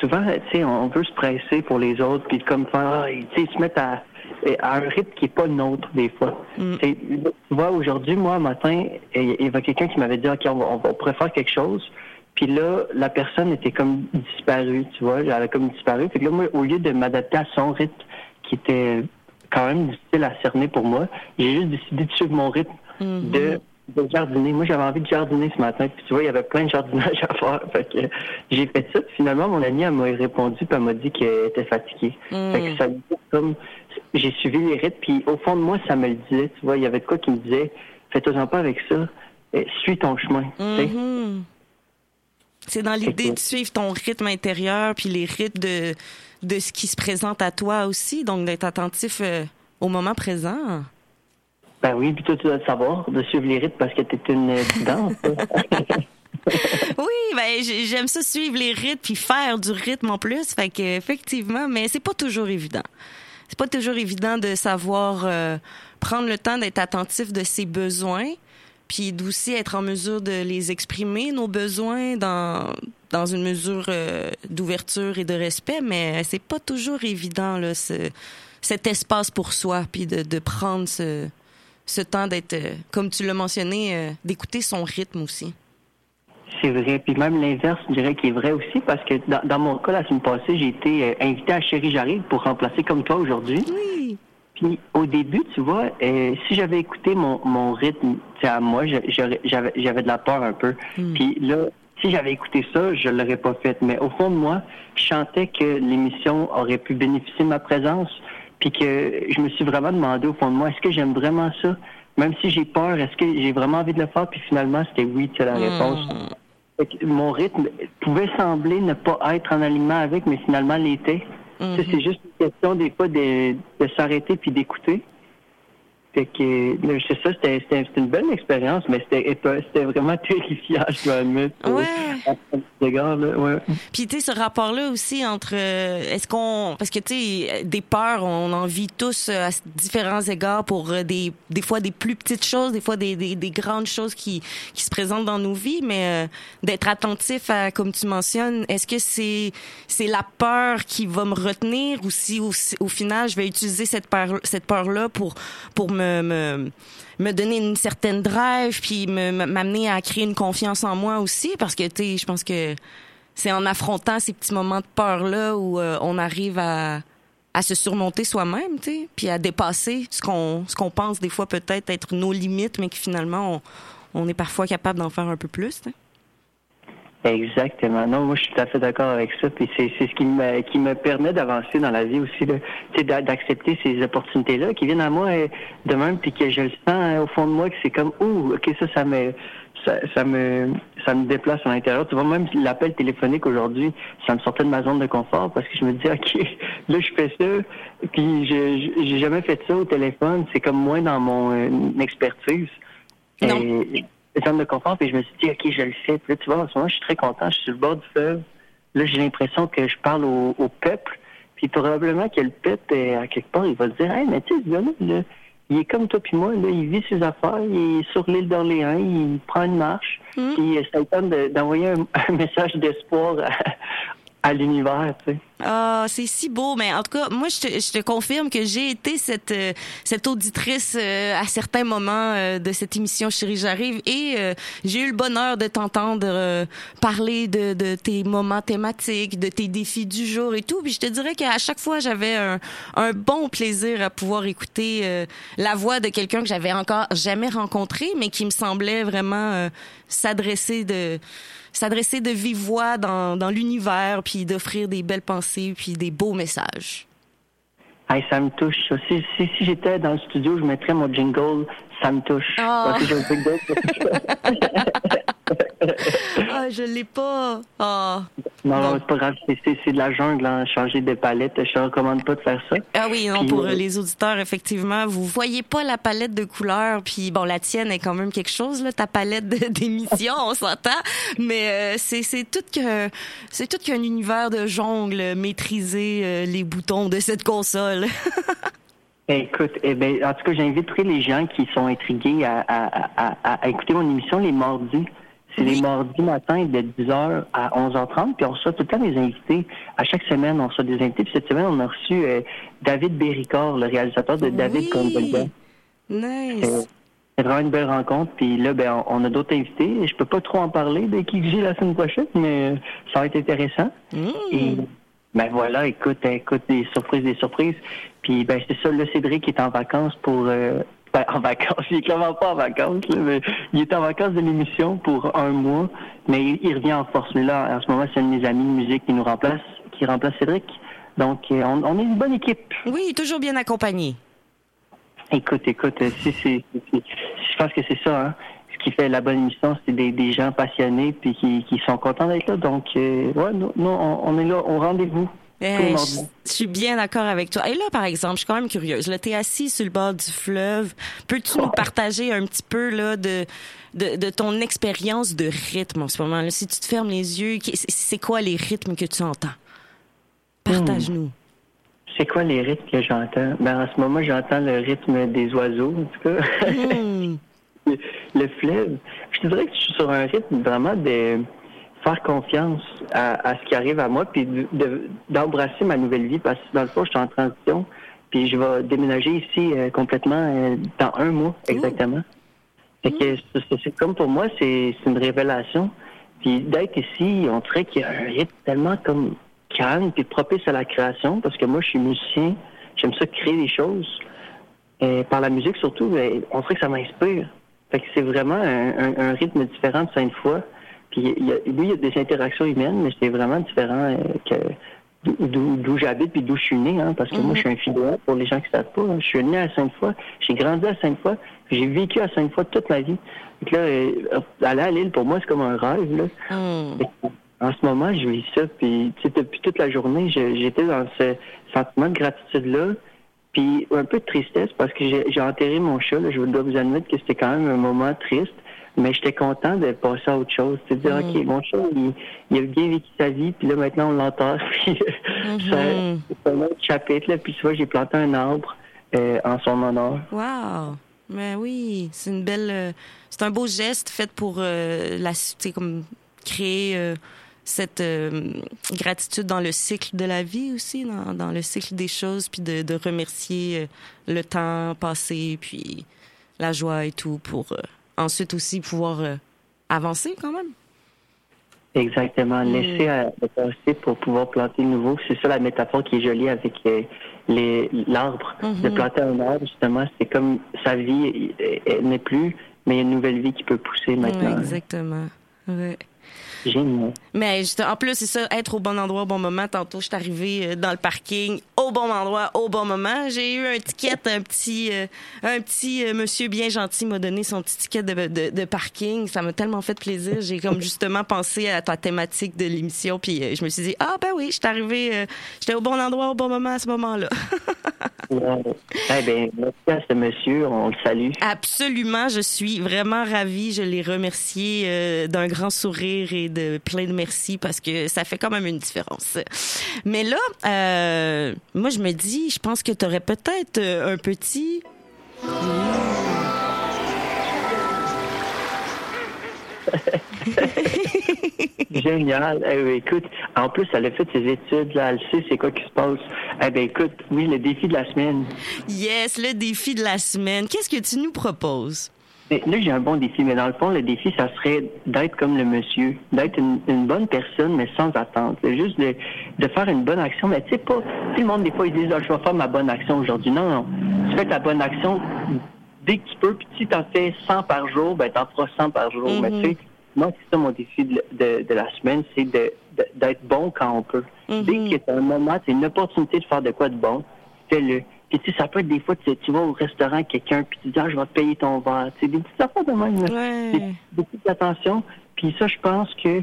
souvent, tu sais, on veut se presser pour les autres, puis comme faire, ah, tu sais, se mettre à, à un rythme qui est pas le nôtre, des fois. Mm. Tu vois, aujourd'hui, moi, un matin, il y avait quelqu'un qui m'avait dit, OK, on pourrait faire quelque chose. Puis là, la personne était comme disparue, tu vois, elle avait comme disparu. Puis là, moi, au lieu de m'adapter à son rythme, qui était quand même difficile à cerner pour moi, j'ai juste décidé de suivre mon rythme Mm-hmm. de, de jardiner. Moi, j'avais envie de jardiner ce matin. Puis tu vois, il y avait plein de jardinage à faire. Fait que j'ai fait ça. Puis finalement, mon amie, elle m'a répondu, puis elle m'a dit qu'elle était fatiguée. Mm. Fait que ça me dit comme j'ai suivi les rythmes. Puis au fond de moi, ça me le disait. Tu vois, il y avait de quoi qui me disait, fais-toi-en pas avec ça. Eh, suis ton chemin. Mhm. C'est dans l'idée de suivre ton rythme intérieur puis les rythmes de, de ce qui se présente à toi aussi, donc d'être attentif euh, au moment présent. Ben oui, puis toi, tu dois le savoir, de suivre les rythmes parce que t'es une euh, danse. Oui, ben j'ai- j'aime ça suivre les rythmes puis faire du rythme en plus, fait que effectivement, mais c'est pas toujours évident. C'est pas toujours évident de savoir euh, prendre le temps d'être attentif de ses besoins, puis d'aussi être en mesure de les exprimer nos besoins dans dans une mesure euh, d'ouverture et de respect, mais c'est pas toujours évident là ce, cet espace pour soi puis de, de prendre ce ce temps d'être euh, comme tu l'as mentionné euh, d'écouter son rythme aussi. C'est vrai. Puis même l'inverse, je dirais qu'il est vrai aussi parce que dans, dans mon cas, la semaine passée, j'ai été euh, invité à Chérie J'arrive pour remplacer comme toi aujourd'hui. Oui. Puis au début, tu vois, euh, si j'avais écouté mon, mon rythme tu sais, à moi, j'avais j'avais de la peur un peu. Puis là, si j'avais écouté ça, je l'aurais pas fait. Mais au fond de moi, je sentais que l'émission aurait pu bénéficier de ma présence. Puis que je me suis vraiment demandé au fond de moi, est-ce que j'aime vraiment ça? Même si j'ai peur, est-ce que j'ai vraiment envie de le faire? Puis finalement, c'était oui, c'est la réponse. Fait que mon rythme pouvait sembler ne pas être en alignement avec, mais finalement l'était. Sais, C'est juste une question des fois de, de s'arrêter puis d'écouter. Fait que c'est ça, c'était une belle expérience, mais c'était vraiment terrifiant, je dois admettre. Ouais. Égard, là, ouais. Puis tu sais ce rapport là aussi entre euh, est-ce qu'on parce que tu sais des peurs on en vit tous euh, à différents égards pour euh, des des fois des plus petites choses, des fois des des, des grandes choses qui qui se présentent dans nos vies mais euh, d'être attentif à comme tu mentionnes, est-ce que c'est c'est la peur qui va me retenir ou si au, au final je vais utiliser cette peur cette peur pour pour me me donner une certaine drive puis me me- m'amener à créer une confiance en moi aussi parce que tu je pense que c'est en affrontant ces petits moments de peur là où euh, on arrive à à se surmonter soi-même, tu puis à dépasser ce qu'on ce qu'on pense des fois peut-être être nos limites mais que finalement on, on est parfois capable d'en faire un peu plus. Exactement. Non, moi, je suis tout à fait d'accord avec ça. Puis c'est c'est ce qui me, qui me permet d'avancer dans la vie aussi, là. Tu sais, d'a- d'accepter ces opportunités-là qui viennent à moi euh, de même, puis que je le sens hein, au fond de moi que c'est comme, ouh, ok, ça, ça me, ça, ça me, ça me déplace à l'intérieur. Tu vois, même l'appel téléphonique aujourd'hui, ça me sortait de ma zone de confort parce que je me dis, ok, là, je fais ça, puis je, je- j'ai jamais fait ça au téléphone. C'est comme moins dans mon euh, expertise. Non. Et- zone de confort, puis je me suis dit, OK, je le fais. Puis là, tu vois, en ce moment, je suis très content, je suis sur le bord du fleuve. Là, j'ai l'impression que je parle au, au peuple, puis probablement que le peuple, euh, à quelque part, il va se dire, hey, mais tu sais, là, il est comme toi puis moi, là, il vit ses affaires, il est sur l'île d'Orléans, il prend une marche, puis euh, ça le de- d'envoyer un, un message d'espoir à, l'univers, tu sais. Ah, c'est si beau, mais en tout cas, moi, je te, je te confirme que j'ai été cette euh, cette auditrice euh, à certains moments euh, de cette émission Chérie j'arrive et euh, j'ai eu le bonheur de t'entendre euh, parler de, de tes moments thématiques, de tes défis du jour et tout. Puis je te dirais qu'à chaque fois, j'avais un, un bon plaisir à pouvoir écouter euh, la voix de quelqu'un que j'avais encore jamais rencontré, mais qui me semblait vraiment s'adresser de s'adresser de vive voix dans, dans l'univers, puis d'offrir des belles pensées, puis des beaux messages. Ça me touche. ça. Si j'étais dans le studio, je mettrais mon jingle Ça me touche. Ah. Parce que ça. Ah, je l'ai pas. Ah. Non, non, c'est pas grave. C'est- de la jungle, hein, changer de palette. Je te recommande pas de faire ça. Ah oui, non, Puis, pour euh, les auditeurs, effectivement, vous voyez pas la palette de couleurs, puis bon, la tienne est quand même quelque chose, là, ta palette d'émissions, on s'entend, mais euh, c'est tout que c'est tout qu'un univers de jungle, maîtriser euh, les boutons de cette console. Ben, écoute, eh ben, en tout cas, j'inviterai les gens qui sont intrigués à, à, à, à- à écouter mon émission les mardis. C'est les mardis matin de 10h à 11h30, puis on reçoit tout le temps des invités. À chaque semaine, on reçoit des invités. Puis cette semaine, on a reçu euh, David Béricard, le réalisateur de David Convolga. Nice. C'est vraiment une belle rencontre. Puis là, ben, on a d'autres invités. Je peux pas trop en parler de qui j'ai la semaine prochaine, mais euh, ça va être intéressant. Et ben voilà, écoute, écoute, des surprises, des surprises. Puis ben c'est ça, là, Cédric est en vacances pour euh, ben, en vacances, il est clairement pas en vacances, là, mais il est en vacances de l'émission pour un mois, mais il, il revient en force. Mais là, en ce moment, c'est un de mes amis de musique qui nous remplace, qui remplace Cédric. Donc, euh, on, on est une bonne équipe. Oui, toujours bien accompagné. Écoute, écoute, euh, si c'est, si- si- je pense que c'est ça, hein. Ce qui fait la bonne émission, c'est des, des gens passionnés puis qui, qui sont contents d'être là. Donc, euh, ouais, nous, on, on est là au rendez-vous. Eh, je, suis bien d'accord avec toi. Et là, par exemple, je suis quand même curieuse. Là, t'es assis sur le bord du fleuve. Peux-tu nous partager un petit peu là de de, de ton expérience de rythme en ce moment? Là, si tu te fermes les yeux, c'est- quoi les rythmes que tu entends? Partage-nous. C'est quoi les rythmes que j'entends? Ben, en ce moment, j'entends le rythme des oiseaux, en tout cas. Hmm. le, le fleuve. Je te dirais que je suis sur un rythme vraiment de faire confiance à, à ce qui arrive à moi, puis de- de- d'embrasser ma nouvelle vie, parce que dans le fond, je suis en transition, puis je vais déménager ici euh, complètement euh, dans un mois, exactement. Fait que c'est- c'est- comme pour moi, c'est une révélation. Puis d'être ici, on dirait qu'il y a un rythme tellement comme calme puis propice à la création, parce que moi, je suis musicien, j'aime ça créer des choses. Et par la musique surtout, on dirait que ça m'inspire. Fait que c'est vraiment un, un- un rythme différent de Sainte-Foy. Puis il y a, oui, il y a des interactions humaines, mais c'est vraiment différent euh, que d'où j'habite puis d'où je suis né, hein, parce que moi je suis un fidèle pour les gens qui savent pas. hein. Je suis né à Sainte-Foy, j'ai grandi à Sainte-Foy, j'ai vécu à Sainte-Foy toute ma vie. Donc là, euh, aller à Lille pour moi c'est comme un rêve là. Que, En ce moment, je vis ça, puis tu sais, depuis toute la journée, j'étais dans ce sentiment de gratitude-là, puis un peu de tristesse parce que j'ai j'ai enterré mon chat. Là. Je dois vous admettre que c'était quand même un moment triste, mais j'étais content de passer à autre chose. De dire, Mm. OK, mon chat, il, il a bien vécu sa vie, puis là, maintenant, on l'enterre. Puis ça- c'est un autre chapitre, là. Puis tu vois, j'ai planté un arbre euh, en son honneur. Wow. Mais oui, c'est une belle, euh, c'est un beau geste fait pour euh, la, comme créer cette gratitude dans le cycle de la vie aussi, dans, dans le cycle des choses, puis de, de remercier le temps passé, puis la joie et tout, pour ensuite aussi pouvoir euh, avancer quand même. Exactement. Mm. Laisser à le passé pour pouvoir planter le nouveau. C'est ça la métaphore qui est jolie avec euh, les l'arbre. Mhm. De planter un arbre, justement, c'est comme sa vie n'est plus, mais il y a une nouvelle vie qui peut pousser maintenant. Ouais, exactement. Ouais. Génial. Mais en plus, c'est ça, être au bon endroit au bon moment. Tantôt, je suis arrivée euh, dans le parking au bon endroit au bon moment. J'ai eu un ticket, un petit, euh, un petit euh, monsieur bien gentil m'a donné son petit ticket de, de, de parking. Ça m'a tellement fait plaisir. J'ai comme justement pensé à ta thématique de l'émission, puis je me suis dit ah ben oui, je suis arrivée, j'étais au bon endroit au bon moment à ce moment-là. Ouais. Eh bien, merci à ce monsieur, on le salue. Absolument, je suis vraiment ravie. Je l'ai remercié d'un grand sourire et de plein de merci parce que ça fait quand même une différence. Mais là, euh, moi je me dis, je pense que tu aurais peut-être euh, un petit... Génial. Eh bien, écoute, en plus, elle a fait ses études, là, elle sait c'est quoi qui se passe. Eh bien, écoute, oui, le défi de la semaine. Yes, le défi de la semaine. Qu'est-ce que tu nous proposes? Mais là, j'ai un bon défi, mais dans le fond, le défi, ça serait d'être comme le monsieur, d'être une, une bonne personne, mais sans attente. C'est Juste de, de faire une bonne action, mais tu sais pas, tu sais, le monde, des fois, ils disent, ah, je vais faire ma bonne action aujourd'hui. Non, non. Tu fais ta bonne action dès que tu peux, puis si t'en fais 100 par jour, ben, t'en feras 100 par jour. Mais tu sais, moi, c'est ça mon défi de, de, de la semaine, c'est d'être bon quand on peut. Dès que t'as un moment, c'est une opportunité de faire de quoi de bon, fais-le. Puis tu sais, ça peut être des fois, tu, tu vas au restaurant avec quelqu'un, puis tu dis, ah, je vais te payer ton verre. Tu sais, des petites affaires de même. Ouais. Des, des petites attentions. Puis ça, je pense que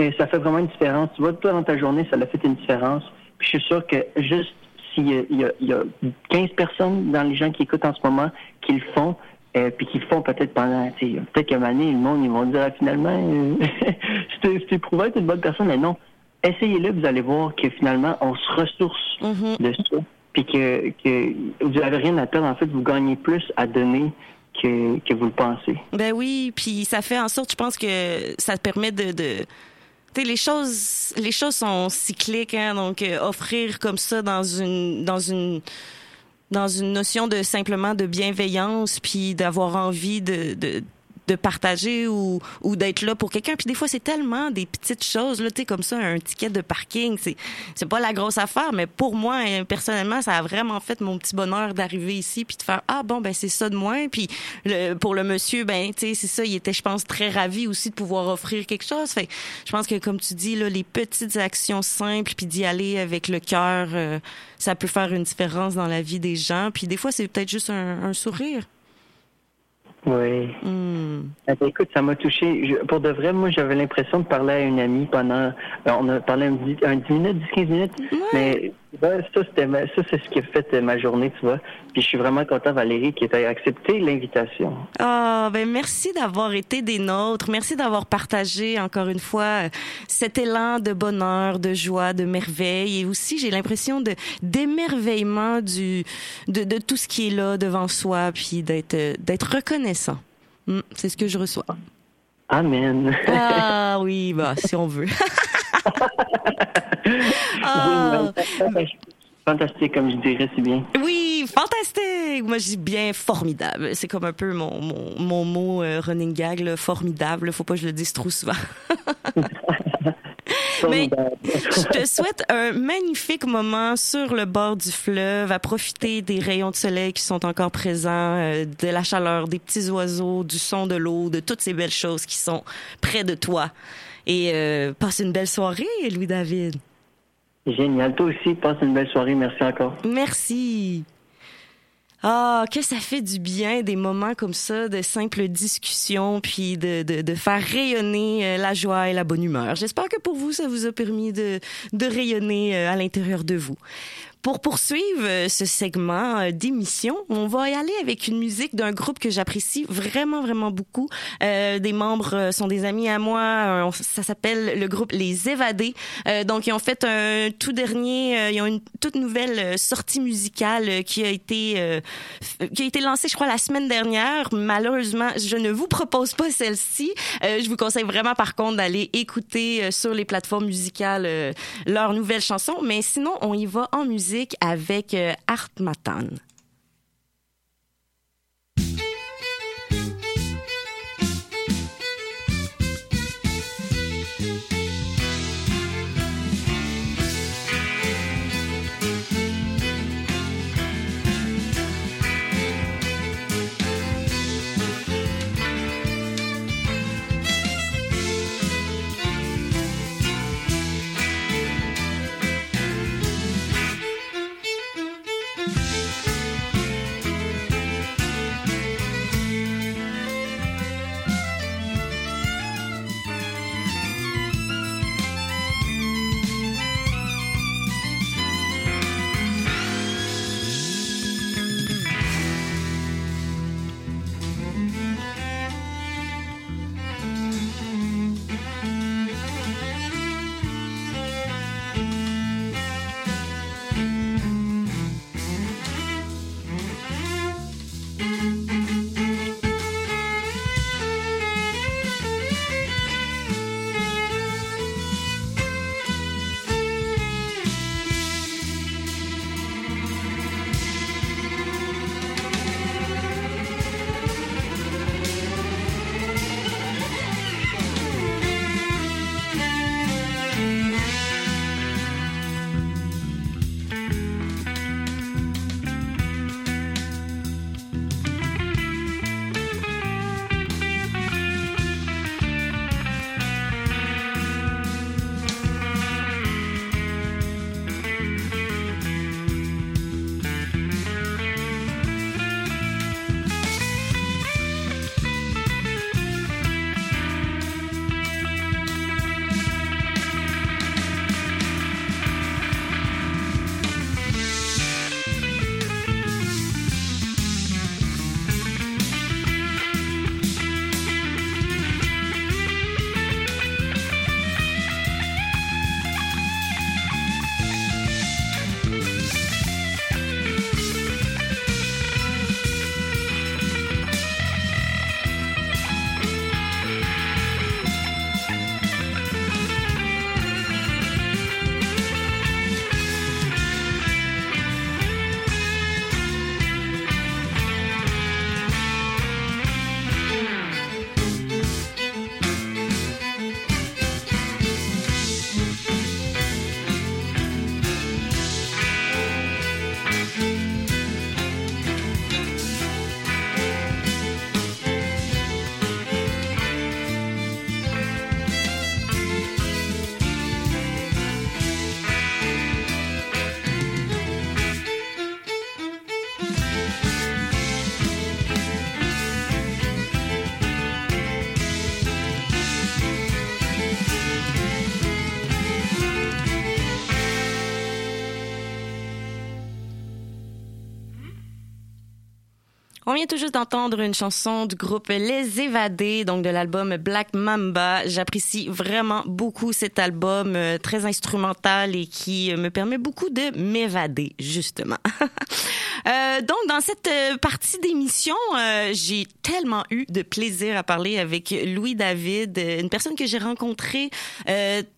euh, ça fait vraiment une différence. Tu vois, toi, dans ta journée, ça l'a fait une différence. Puis je suis sûr que juste s'il y a, il y a- y a 15 personnes dans les gens qui écoutent en ce moment qui le font, euh, puis qui le font peut-être pendant, tu sais, peut-être qu'à un moment donné, le monde, ils vont dire, ah, finalement, euh, c'était c'était prouvé être une bonne personne, mais non. Essayez-le, vous allez voir que finalement, on se ressource de ça, puis que, vous n'avez rien à perdre. En fait, vous gagnez plus à donner que, que vous le pensez. Ben oui, puis ça fait en sorte, je pense que ça permet de, de tu sais, les choses, les choses sont cycliques, hein, donc euh, offrir comme ça dans une, dans une, dans une notion de simplement de bienveillance, puis d'avoir envie de, de de partager ou, ou d'être là pour quelqu'un. Puis des fois, c'est tellement des petites choses, là, tu sais, comme ça, un ticket de parking, c'est, c'est pas la grosse affaire, mais pour moi, euh, personnellement, ça a vraiment fait mon petit bonheur d'arriver ici puis de faire, ah bon, ben c'est ça de moins. Puis le, pour le monsieur, ben, tu sais, c'est ça, il était, je pense, très ravi aussi de pouvoir offrir quelque chose. Fait je pense que, comme tu dis, là, les petites actions simples puis d'y aller avec le cœur, euh, ça peut faire une différence dans la vie des gens. Puis des fois, c'est peut-être juste un, un sourire. Oui. Hmm. Eh ben, écoute, ça m'a touché. Je- pour de vrai, moi, j'avais l'impression de parler à une amie pendant. ben, on a parlé un, dix- un 10 minutes, 10-15 minutes. Mais ben, ça, c'était ma- ça, c'est ce qui a fait euh, ma journée, tu vois. Puis je suis vraiment content, Valérie, qui ait accepté l'invitation. Ah, ben merci d'avoir été des nôtres. Merci d'avoir partagé encore une fois euh, cet élan de bonheur, de joie, de merveille et aussi j'ai l'impression de d'émerveillement du de, de tout ce qui est là devant soi puis d'être euh, d'être reconnaissant. Hmm, c'est ce que je reçois. Amen. Ah oui, bah si on veut. Ah. Fantastique, comme je dirais, c'est bien. Oui, fantastique. Moi, je dis bien formidable. C'est comme un peu mon, mon, mon mot euh, running gag, là, formidable. Faut pas que je le dise trop souvent. Mais je te souhaite un magnifique moment sur le bord du fleuve, à profiter des rayons de soleil qui sont encore présents, euh, de la chaleur, des petits oiseaux, du son de l'eau, de toutes ces belles choses qui sont près de toi. Et euh, passe une belle soirée, Louis-David. Génial. Toi aussi, passe une belle soirée. Merci encore. Merci. Ah, que ça fait du bien des moments comme ça, de simples discussions, puis de, de, de faire rayonner euh, la joie et la bonne humeur. J'espère que pour vous, ça vous a permis de, de rayonner euh, à l'intérieur de vous. Pour poursuivre euh, ce segment euh, d'émission, on va y aller avec une musique d'un groupe que j'apprécie vraiment, vraiment beaucoup. Euh, des membres euh, sont des amis à moi. Ça s'appelle le groupe Les Évadés. Euh, donc, ils ont fait un tout dernier, ils ont une toute nouvelle sortie musicale qui a été euh, qui a été lancée, je crois, la semaine dernière. Malheureusement, je ne vous propose pas celle-ci. Je vous conseille vraiment, par contre, d'aller écouter sur les plateformes musicales leur nouvelle chanson. Mais sinon, on y va en musique avec euh, Art Matan. Vient tout juste d'entendre une chanson du groupe Les Évadés, donc de l'album Black Mamba. J'apprécie vraiment beaucoup cet album euh, très instrumental et qui euh, me permet beaucoup de m'évader, justement. Euh, donc, dans cette partie d'émission, euh, j'ai tellement eu de plaisir à parler avec Louis David, une personne que j'ai rencontrée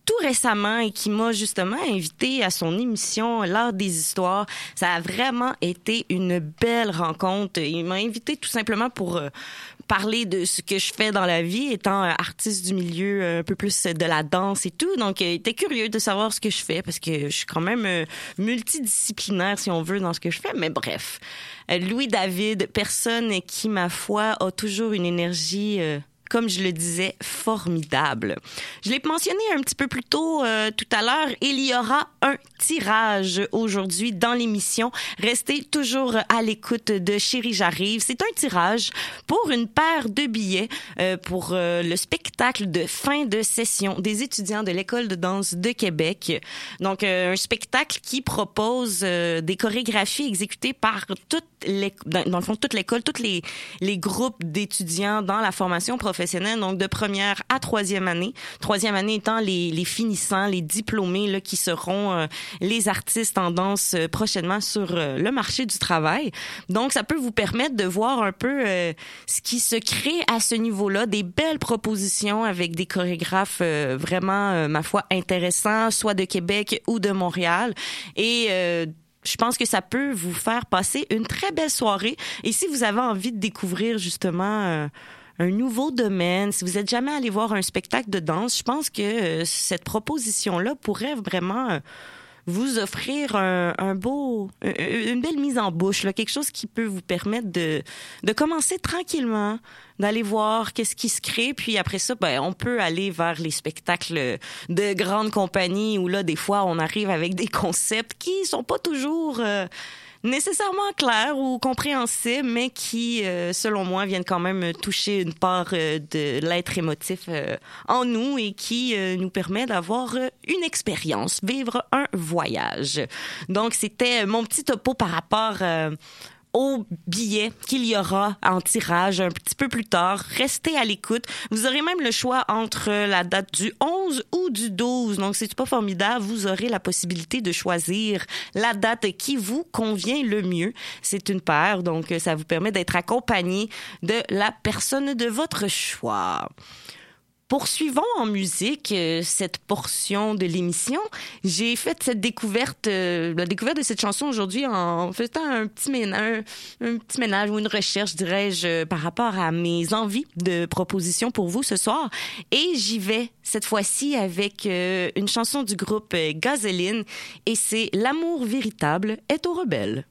tout récemment et qui m'a justement invité à son émission L'art des histoires. Ça a vraiment été une belle rencontre. Il m'a invité tout simplement pour euh, parler de ce que je fais dans la vie, étant euh, artiste du milieu euh, un peu plus de la danse et tout. Donc, il était curieux de savoir ce que je fais parce que je suis quand même multidisciplinaire, si on veut, dans ce que je fais. Mais bref, Louis David, personne qui, ma foi, a toujours une énergie... comme je le disais, formidable. Je l'ai mentionné un petit peu plus tôt euh, tout à l'heure, il y aura un tirage aujourd'hui dans l'émission. Restez toujours à l'écoute de Chérie J'arrive. C'est un tirage pour une paire de billets euh, pour euh, le spectacle de fin de session des étudiants de l'École de danse de Québec. Donc, un spectacle qui propose des chorégraphies exécutées par toute les, dans, dans le fond, toute l'école, tous les, les groupes d'étudiants dans la formation professionnelle, donc de première à troisième année. Troisième année étant les, finissants, les diplômés là, qui seront euh, les artistes en danse euh, prochainement sur euh, le marché du travail. Donc, ça peut vous permettre de voir un peu ce qui se crée à ce niveau-là, des belles propositions avec des chorégraphes vraiment, ma foi, intéressants, soit de Québec ou de Montréal. Et je pense que ça peut vous faire passer une très belle soirée. Et si vous avez envie de découvrir justement un nouveau domaine, si vous êtes jamais allé voir un spectacle de danse, je pense que euh, cette proposition-là pourrait vraiment euh, vous offrir un, beau, un- une belle mise en bouche, là, quelque chose qui peut vous permettre de, de commencer tranquillement, d'aller voir qu'est-ce qui se crée, puis après ça, ben, on peut aller vers les spectacles de grandes compagnies où là, des fois, on arrive avec des concepts qui sont pas toujours euh, nécessairement clairs ou compréhensibles, mais qui, euh, selon moi, viennent quand même toucher une part euh, de l'être émotif euh, en nous et qui nous permet d'avoir une expérience, vivre un voyage. Donc, c'était mon petit topo par rapport au billet qu'il y aura en tirage un petit peu plus tard. Restez à l'écoute. Vous aurez même le choix entre la date du 11 ou du 12. Donc, c'est pas formidable. Vous aurez la possibilité de choisir la date qui vous convient le mieux. C'est une paire, donc ça vous permet d'être accompagné de la personne de votre choix. Poursuivons en musique euh, cette portion de l'émission. J'ai fait cette découverte, euh, la découverte de cette chanson aujourd'hui en faisant un petit ménage, ou une recherche, dirais-je, par rapport à mes envies de propositions pour vous ce soir. Et j'y vais cette fois-ci avec euh, une chanson du groupe Gasoline et c'est L'amour véritable est aux rebelles.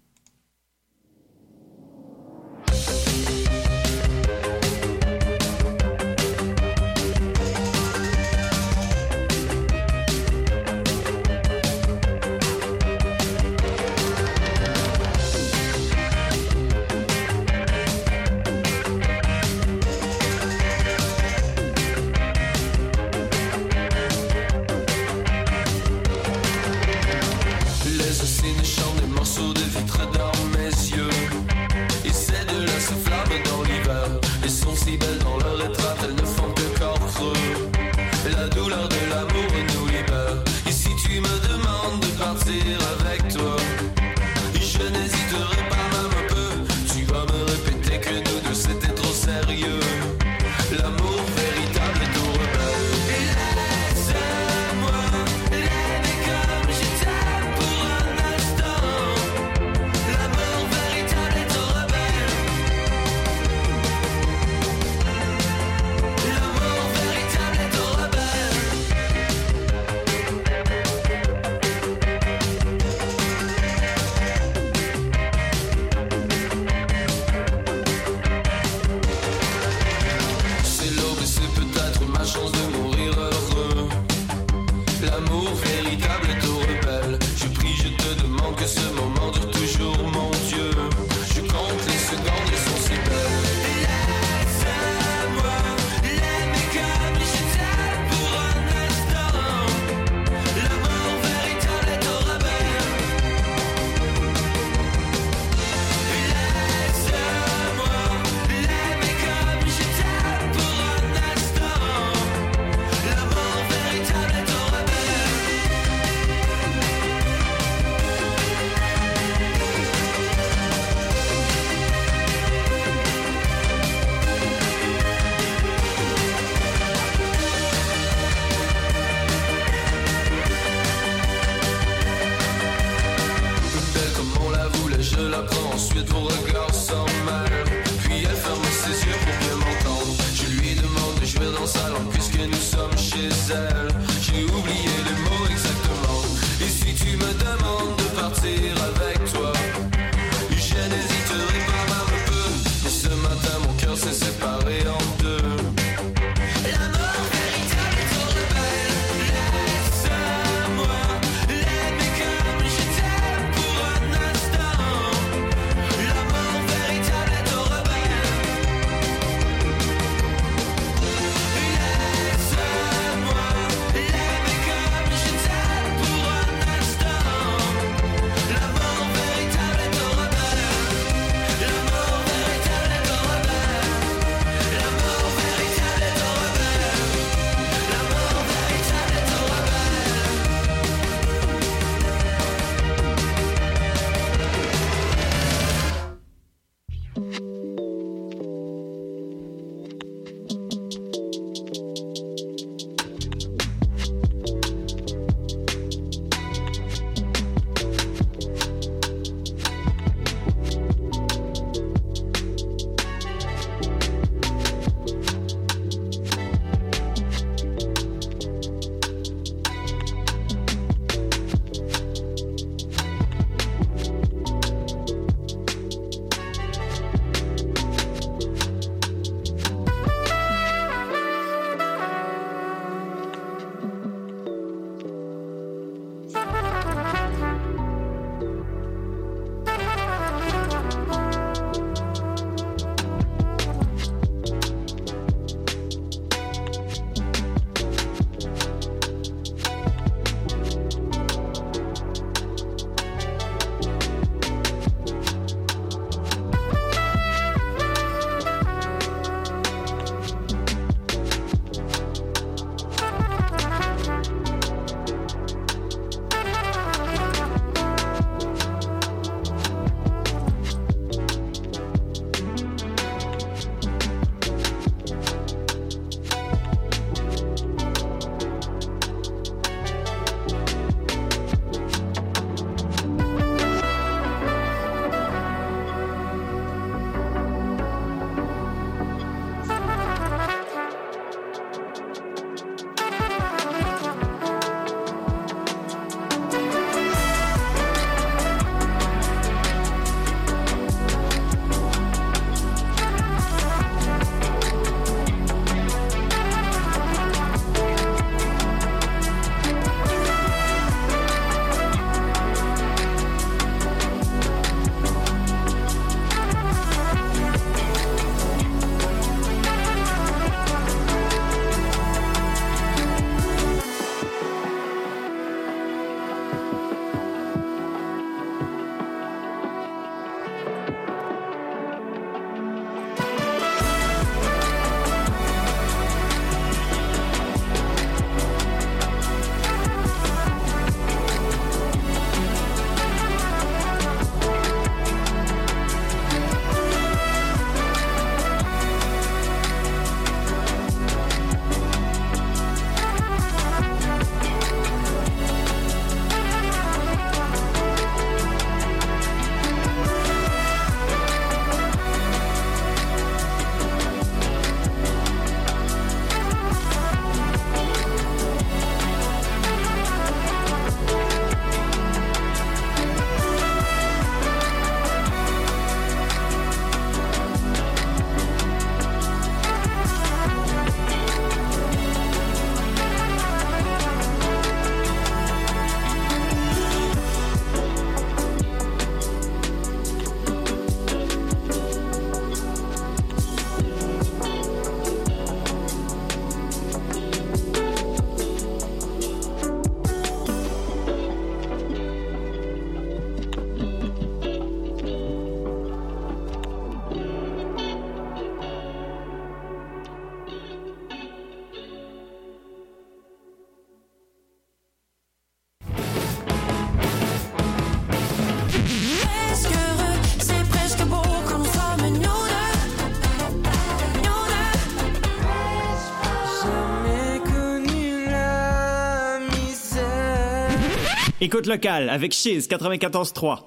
Écoute locale avec Chiz 94.3.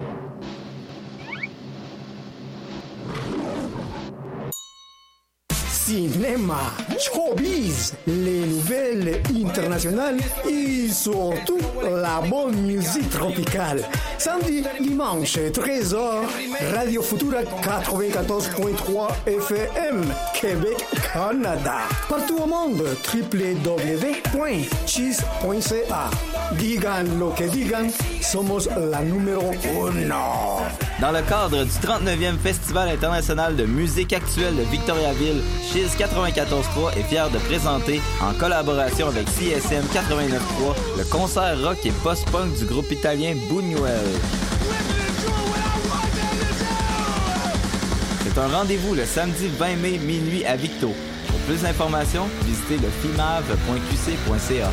Cinéma, showbiz, les nouvelles internationales et surtout la bonne musique tropicale. Samedi, dimanche, 13h, Radio Futura 94.3 FM, Québec, Canada. Partout au monde, www.cheese.ca. Digan lo que digan, somos la numéro uno. Dans le cadre du 39e Festival international de musique actuelle de Victoriaville, Chiz 94.3 est fier de présenter, en collaboration avec CSM 89.3, le concert rock et post-punk du groupe italien Buñuel. C'est un rendez-vous le samedi 20 mai minuit à Victo. Pour plus d'informations, visitez le fimave.qc.ca.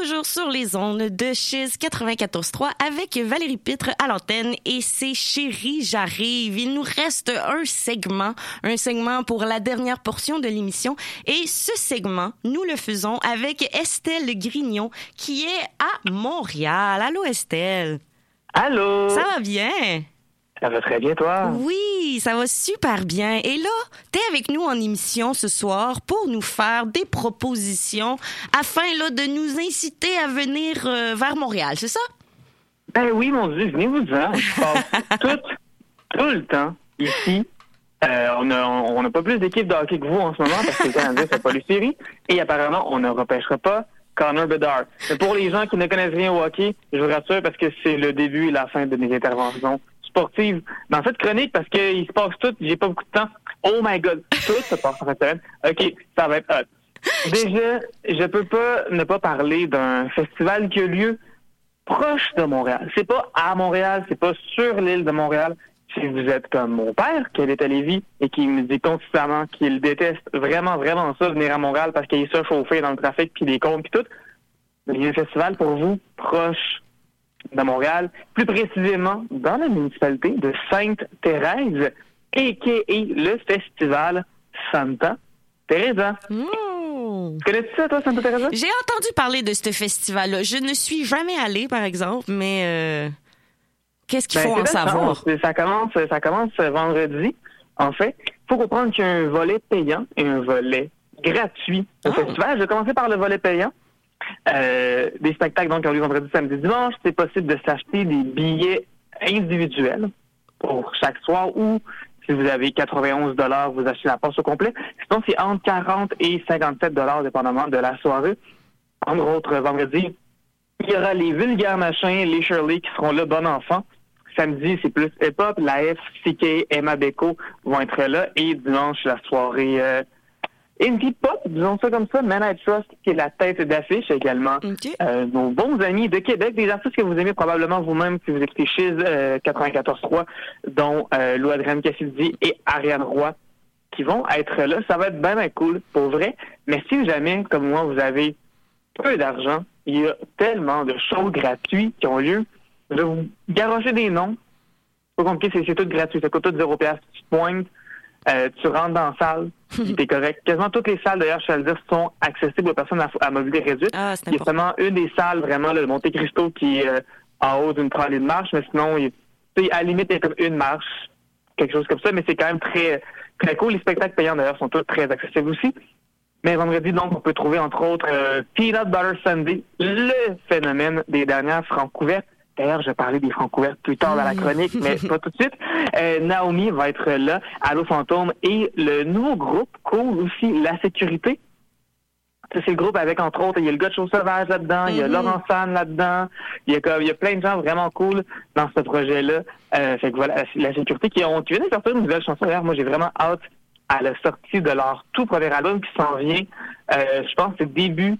toujours sur les ondes de Chiz 94.3 avec Valérie Pitre à l'antenne et c'est Chérie, j'arrive. Il nous reste un segment, un segment pour la dernière portion de l'émission et ce segment, nous le faisons avec Estelle Grignon qui est à Montréal. Allô Estelle? Allô? Ça va bien? Ça va très bien, toi? Oui, ça va super bien. Et là, t'es avec nous en émission ce soir pour nous faire des propositions afin là, de nous inciter à venir euh, vers Montréal, c'est ça? Ben oui, mon Dieu, venez-vous-en. Je passe tout, tout le temps ici. Euh, on n'a on a pas plus d'équipes de hockey que vous en ce moment parce que le Canadien fait pas les séries. Et apparemment, on ne repêchera pas Connor Bedard. Mais pour les gens qui ne connaissent rien au hockey, je vous rassure parce que c'est le début et la fin de mes interventions sportives dans cette chronique parce qu'il se passe tout, j'ai pas beaucoup de temps. Oh my god, tout se passe en cette semaine. OK, ça va être hot. Déjà, je peux pas ne pas parler d'un festival qui a lieu proche de Montréal. C'est pas à Montréal, c'est pas sur l'île de Montréal. Si vous êtes comme mon père, qui est à Lévis et qui me dit constamment qu'il déteste vraiment, vraiment ça, venir à Montréal parce qu'il est chauffé dans le trafic puis les comptes puis tout, il y a un festival pour vous proche de Montréal, plus précisément dans la municipalité de Sainte-Thérèse, a.k.a. le festival Santa Teresa. Tu connais ça, toi, Santa Teresa? J'ai entendu parler de ce festival-là. Je ne suis jamais allée, par exemple, mais euh, qu'est-ce qu'il Ben, faut en ça, savoir? Ça commence, ça commence vendredi. En fait, il faut comprendre qu'il y a un volet payant et un volet gratuit Ah. au festival. Je vais commencer par le volet payant. Euh, des spectacles donc ont lieu vendredi, samedi, dimanche. C'est possible de s'acheter des billets individuels pour chaque soir ou si vous avez 91 dollars, vous achetez la passe au complet. Sinon, c'est entre 40 et 57 dollars dépendamment de la soirée. Entre autres, vendredi, il y aura les vulgaires machins, les Shirley qui seront là, bon enfant. Samedi, c'est plus hip-hop. La FCK, Emma Beko vont être là. Et dimanche, la soirée euh, indie pop, disons ça comme ça. Man I Trust, qui est la tête d'affiche également. Euh, nos bons amis de Québec, des artistes que vous aimez probablement vous-même si vous écoutez Chiz euh, 94.3, dont euh, Lou Adrienne Cassidy et Ariane Roy qui vont être là. Ça va être bien, bien cool, pour vrai. Mais si jamais, comme moi, vous avez peu d'argent, il y a tellement de shows gratuits qui ont lieu. Je vais vous garocher des noms. Pas compliqué, c'est, c'est tout gratuit. Ça coûte tout 0 piastres. Tu te pointes, euh, tu rentres dans la salle, t'es correct. Quasiment toutes les salles, d'ailleurs, je vais le dire, sont accessibles aux personnes à, à mobilité réduite. il y a seulement une des salles, vraiment, le Monte Cristo, qui est euh, en haut d'une tralier de marche, mais sinon, il, à la limite, il y a comme une marche, quelque chose comme ça, mais c'est quand même très, très cool. Les spectacles payants, d'ailleurs, sont tous très accessibles aussi. Mais vendredi, donc, on peut trouver, entre autres, euh, Peanut Butter Sunday, le phénomène des dernières francs couvertes. D'ailleurs, je vais parler des francs couvertes plus tard dans la chronique, mais pas tout de suite. Euh, Naomi va être là, Allo Fantôme, et le nouveau groupe, cool aussi, La Sécurité. C'est le groupe avec, entre autres, il y a le gars de Sauvage là-dedans, il y a Mhm. Laurent San là-dedans, il y a comme, il y a plein de gens vraiment cool dans ce projet-là. Euh, fait que voilà, La Sécurité qui ont, qui viennent de sortir une nouvelle chanson. D'ailleurs, moi, j'ai vraiment hâte à la sortie de leur tout premier album qui s'en vient, euh, je pense que c'est début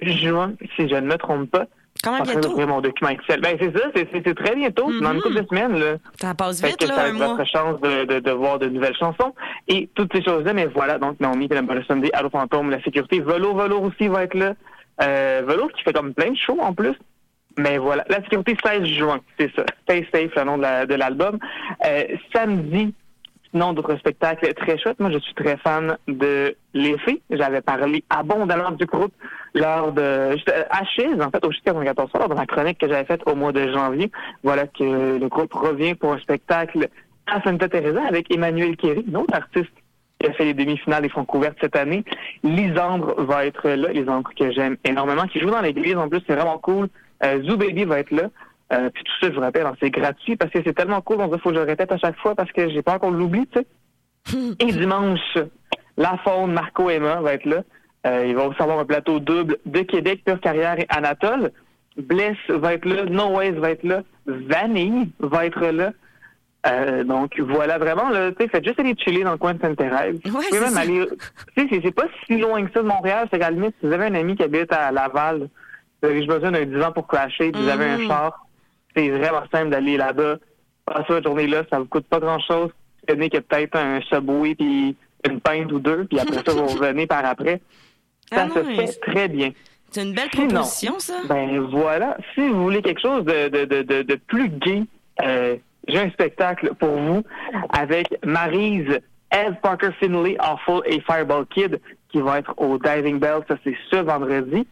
juin, si je ne me trompe pas. Quand même de bientôt. mon document Excel. Ben, c'est ça, c'est- très bientôt, c'est dans une couple de semaines, là. Ça passe Fait vite, que là, ça un mois. chance de, de, de voir de nouvelles chansons. Et toutes ces choses-là, mais voilà, donc Naomi, Butter Sunday, Allo Fantôme, La Sécurité, Velo, Velo aussi va être là. Euh, Velo qui fait comme plein de shows en plus. Mais voilà, La Sécurité, 16 juin, c'est ça. Stay Safe, le nom de la- de l'album. Euh, samedi, Sinon, d'autres spectacles très chouettes. Moi, je suis très fan de l'effet. J'avais parlé abondamment du groupe lors de à Chiz, en fait, au Chiz 94 lors de la chronique que j'avais faite au mois de janvier. Voilà que le groupe revient pour un spectacle à Santa Teresa avec Emmanuel Kéry, une autre artiste qui a fait les demi-finales des fonds couvertes cette année. Lisandre va être là, Lisandre que j'aime énormément, qui joue dans l'église. En plus, c'est vraiment cool. Euh, Zoo Baby va être là. Euh, puis tout ça, je vous rappelle, c'est gratuit parce que c'est tellement cool. On dirait faut que je le répète à chaque fois parce que j'ai pas encore l'oubli, tu sais. Et dimanche, la faune Marco Emma va être là. Euh, il va aussi avoir un plateau double de Québec, Pure Carrière et Anatole. Bless va être là, No Ways va être là, Vanille va être là. Euh, donc voilà, vraiment, là, tu sais, faites juste aller chiller dans le coin de Sainte-Thérèse. Ouais, même ça. aller. Tu sais, c'est- pas si loin que ça de Montréal. C'est qu'à la limite, si vous avez un ami qui habite à Laval, vous avez juste besoin d'un divan pour clasher, puis vous avez un Mhm. char, c'est vraiment simple d'aller là-bas. Passer votre journée là, ça vous coûte pas grand-chose. Tenez que peut-être un Subway puis une pinte ou deux, puis après ça, vous revenez par après. Ça Ah se fait très bien. C'est une belle Sinon, proposition, ça. Ben voilà. Si vous voulez quelque chose de, de, de, de, plus gay, euh, j'ai un spectacle pour vous avec Maryse, Ed Parker Finley, Awful et Fireball Kid qui va être au Diving Bell. Ça, c'est ce vendredi.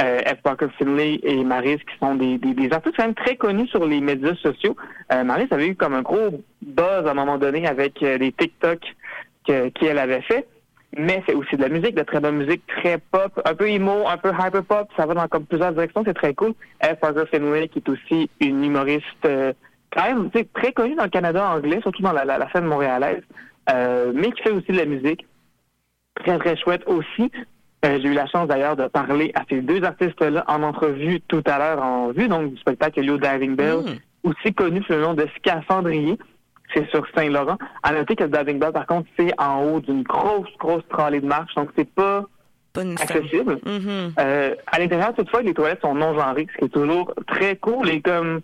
Euh, Ed Parker Finley et Maryse qui sont des, des, artistes quand même très connus sur les médias sociaux. Euh, Maryse avait eu comme un gros buzz à un moment donné avec euh, les TikTok que- qu'elle avait fait. Mais c'est aussi de la musique, de très bonne musique, très pop, un peu emo, un peu hyper pop. Ça va dans comme plusieurs directions, c'est très cool. F. Parker Fenway, qui est aussi une humoriste euh, quand même très connue dans le Canada anglais, surtout dans la, la, la scène montréalaise, euh, mais qui fait aussi de la musique. Très, très chouette aussi. Euh, J'ai eu la chance d'ailleurs de parler à ces deux artistes-là en entrevue tout à l'heure en vue donc du spectacle Yo Diving Bell, aussi connu sous le nom de Scaphandrier. C'est sur Saint-Laurent. À noter que le Diving Bell, par contre, c'est en haut d'une grosse, grosse trallée de marche, donc c'est pas, accessible. Mm-hmm. Euh, à l'intérieur, toutefois, les toilettes sont non genrées, ce qui est toujours très cool et comme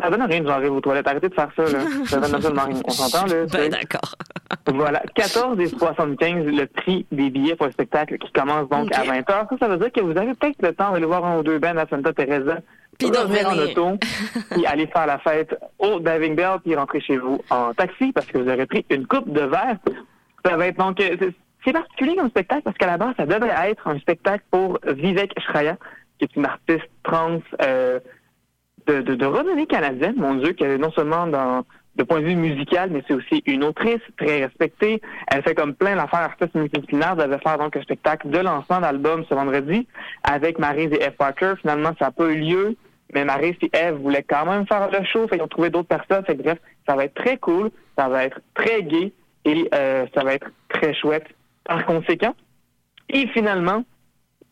ça donne rien de genrer vos toilettes. Arrêtez de faire ça, là. Ça donne absolument rien. On s'entend, là? Ben, d'accord. Voilà. 14 et 75, le prix des billets pour le spectacle qui commence donc à 20 h Ça, ça veut dire que vous avez peut-être le temps d'aller voir un ou deux bands à Santa Teresa. Puis de revenir en auto, puis aller faire la fête au Diving Bell, puis rentrer chez vous en taxi parce que vous aurez pris une coupe de verre. Ça va être donc... euh, c'est- C'est particulier comme spectacle parce qu'à la base, ça devrait être un spectacle pour Vivek Shraya, qui est une artiste trans euh, de, de, de canadienne, mon Dieu, qui est non seulement dans de point de vue musical, mais c'est aussi une autrice très respectée. Elle fait comme plein d'affaires artistes multidisciplinaires. Elle devait faire donc un spectacle de lancement d'album ce vendredi avec Maryse et F. Parker. Finalement, ça n'a pas eu lieu, mais Maryse et Eve voulaient quand même faire le show. Fait qu'ils ont trouvé d'autres personnes. Fait bref, ça va être très cool, ça va être très gay et euh, ça va être très chouette par conséquent. Et finalement,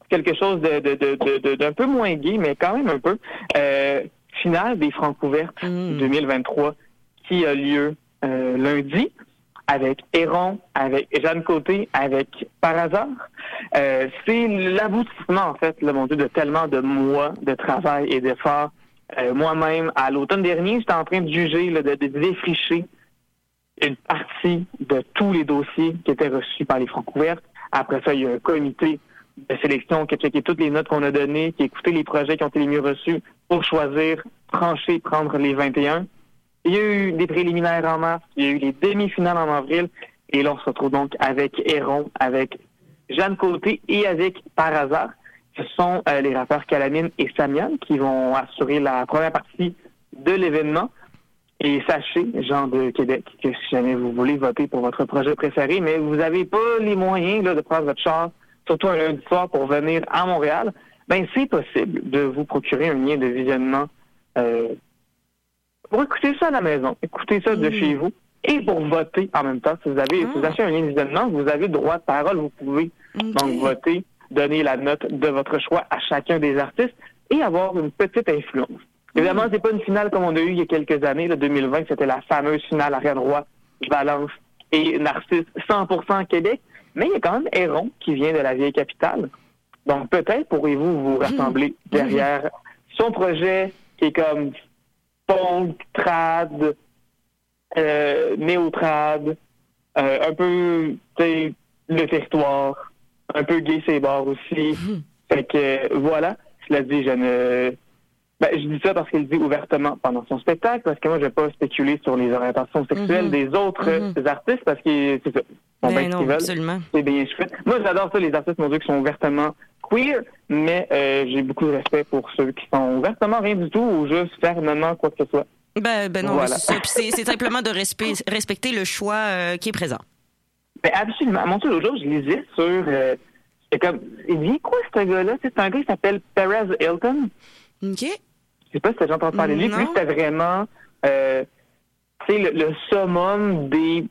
quelque chose de, de, de- de- d'un peu moins gay, mais quand même un peu. Euh, finale des Francs couvertes 2023 qui a lieu euh, lundi avec Héron, avec Jeanne Côté, avec Par hasard. Euh, c'est l'aboutissement, en fait, là, mon Dieu, de tellement de mois de travail et d'efforts. Euh, Moi-même, à l'automne dernier, j'étais en train de juger, là, de, de défricher une partie de tous les dossiers qui étaient reçus par les francs couvertes. Après ça, il y a un comité de sélection qui a checké toutes les notes qu'on a données, qui a écouté les projets qui ont été les mieux reçus pour choisir, trancher, prendre les 21. Il y a eu des préliminaires en mars, il y a eu les demi-finales en avril, et là, on se retrouve donc avec Héron, avec Jeanne Côté et avec Par hasard. Ce sont euh, les rappeurs Calamine et Samian qui vont assurer la première partie de l'événement. Et sachez, gens de Québec, que si jamais vous voulez voter pour votre projet préféré, mais vous n'avez pas les moyens de prendre votre char, surtout un lundi soir pour venir à Montréal, ben c'est possible de vous procurer un lien de visionnement euh, pour écouter ça à la maison, écouter ça de chez vous et pour voter en même temps. Si vous avez, si vous achetez un lien de visionnement, vous avez droit de parole, vous pouvez donc voter, donner la note de votre choix à chacun des artistes et avoir une petite influence. Évidemment, c'est pas une finale comme on a eu il y a quelques années. Le 2020, c'était la fameuse finale Ariane Roy, Valence et Narcisse 100% Québec. Mais il y a quand même Héron qui vient de la vieille capitale. Donc peut-être pourrez-vous vous rassembler derrière son projet qui est comme punk, trad, euh, néo-trad, euh, un peu, le territoire, un peu gay bars aussi. Fait que, voilà, cela dit, je ne... Ben, je dis ça parce qu'il dit ouvertement pendant son spectacle, parce que moi, je vais pas spéculer sur les orientations sexuelles Mhm. des autres Mhm. euh, artistes, parce que c'est ça. Ben ce non, absolument. C'est bien chouette. Moi, j'adore ça, les artistes, mon Dieu, qui sont ouvertement queer, mais euh, j'ai beaucoup de respect pour ceux qui sont ouvertement rien du tout ou juste fermement quoi que ce soit. Ben, ben non, Voilà. c'est simplement de respe- respecter le choix euh, qui est présent. Ben, absolument. Mon Dieu, l'autre jour, je lisais sur... Euh, comme... Il dit quoi, ce gars-là? C'est un gars qui s'appelle Perez Hilton. OK. Je sais pas si t'as déjà entendu parler de lui. Lui, c'était vraiment... Euh, le summum des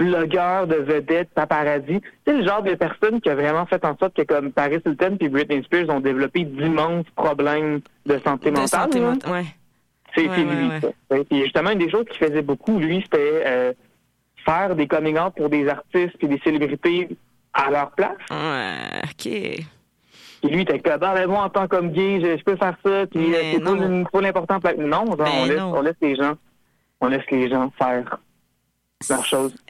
blogueurs de vedettes paparazzi. C'est le genre de personne qui a vraiment fait en sorte que comme Paris Hilton puis Britney Spears ont développé d'immenses problèmes de santé De mentale. santé ouais. C'est Ouais, lui, Puis justement, une des choses qu'il faisait beaucoup, lui, c'était euh, faire des coming out pour des artistes puis des célébrités à leur place. Ouais, OK. Puis lui, il était comme, ah, ben, moi, en tant qu'homme gay, je, je peux faire ça, puis euh, c'est pas, non. l'important. pla- Non, genre, Ben on, laisse, non. on laisse les gens, on laisse les gens faire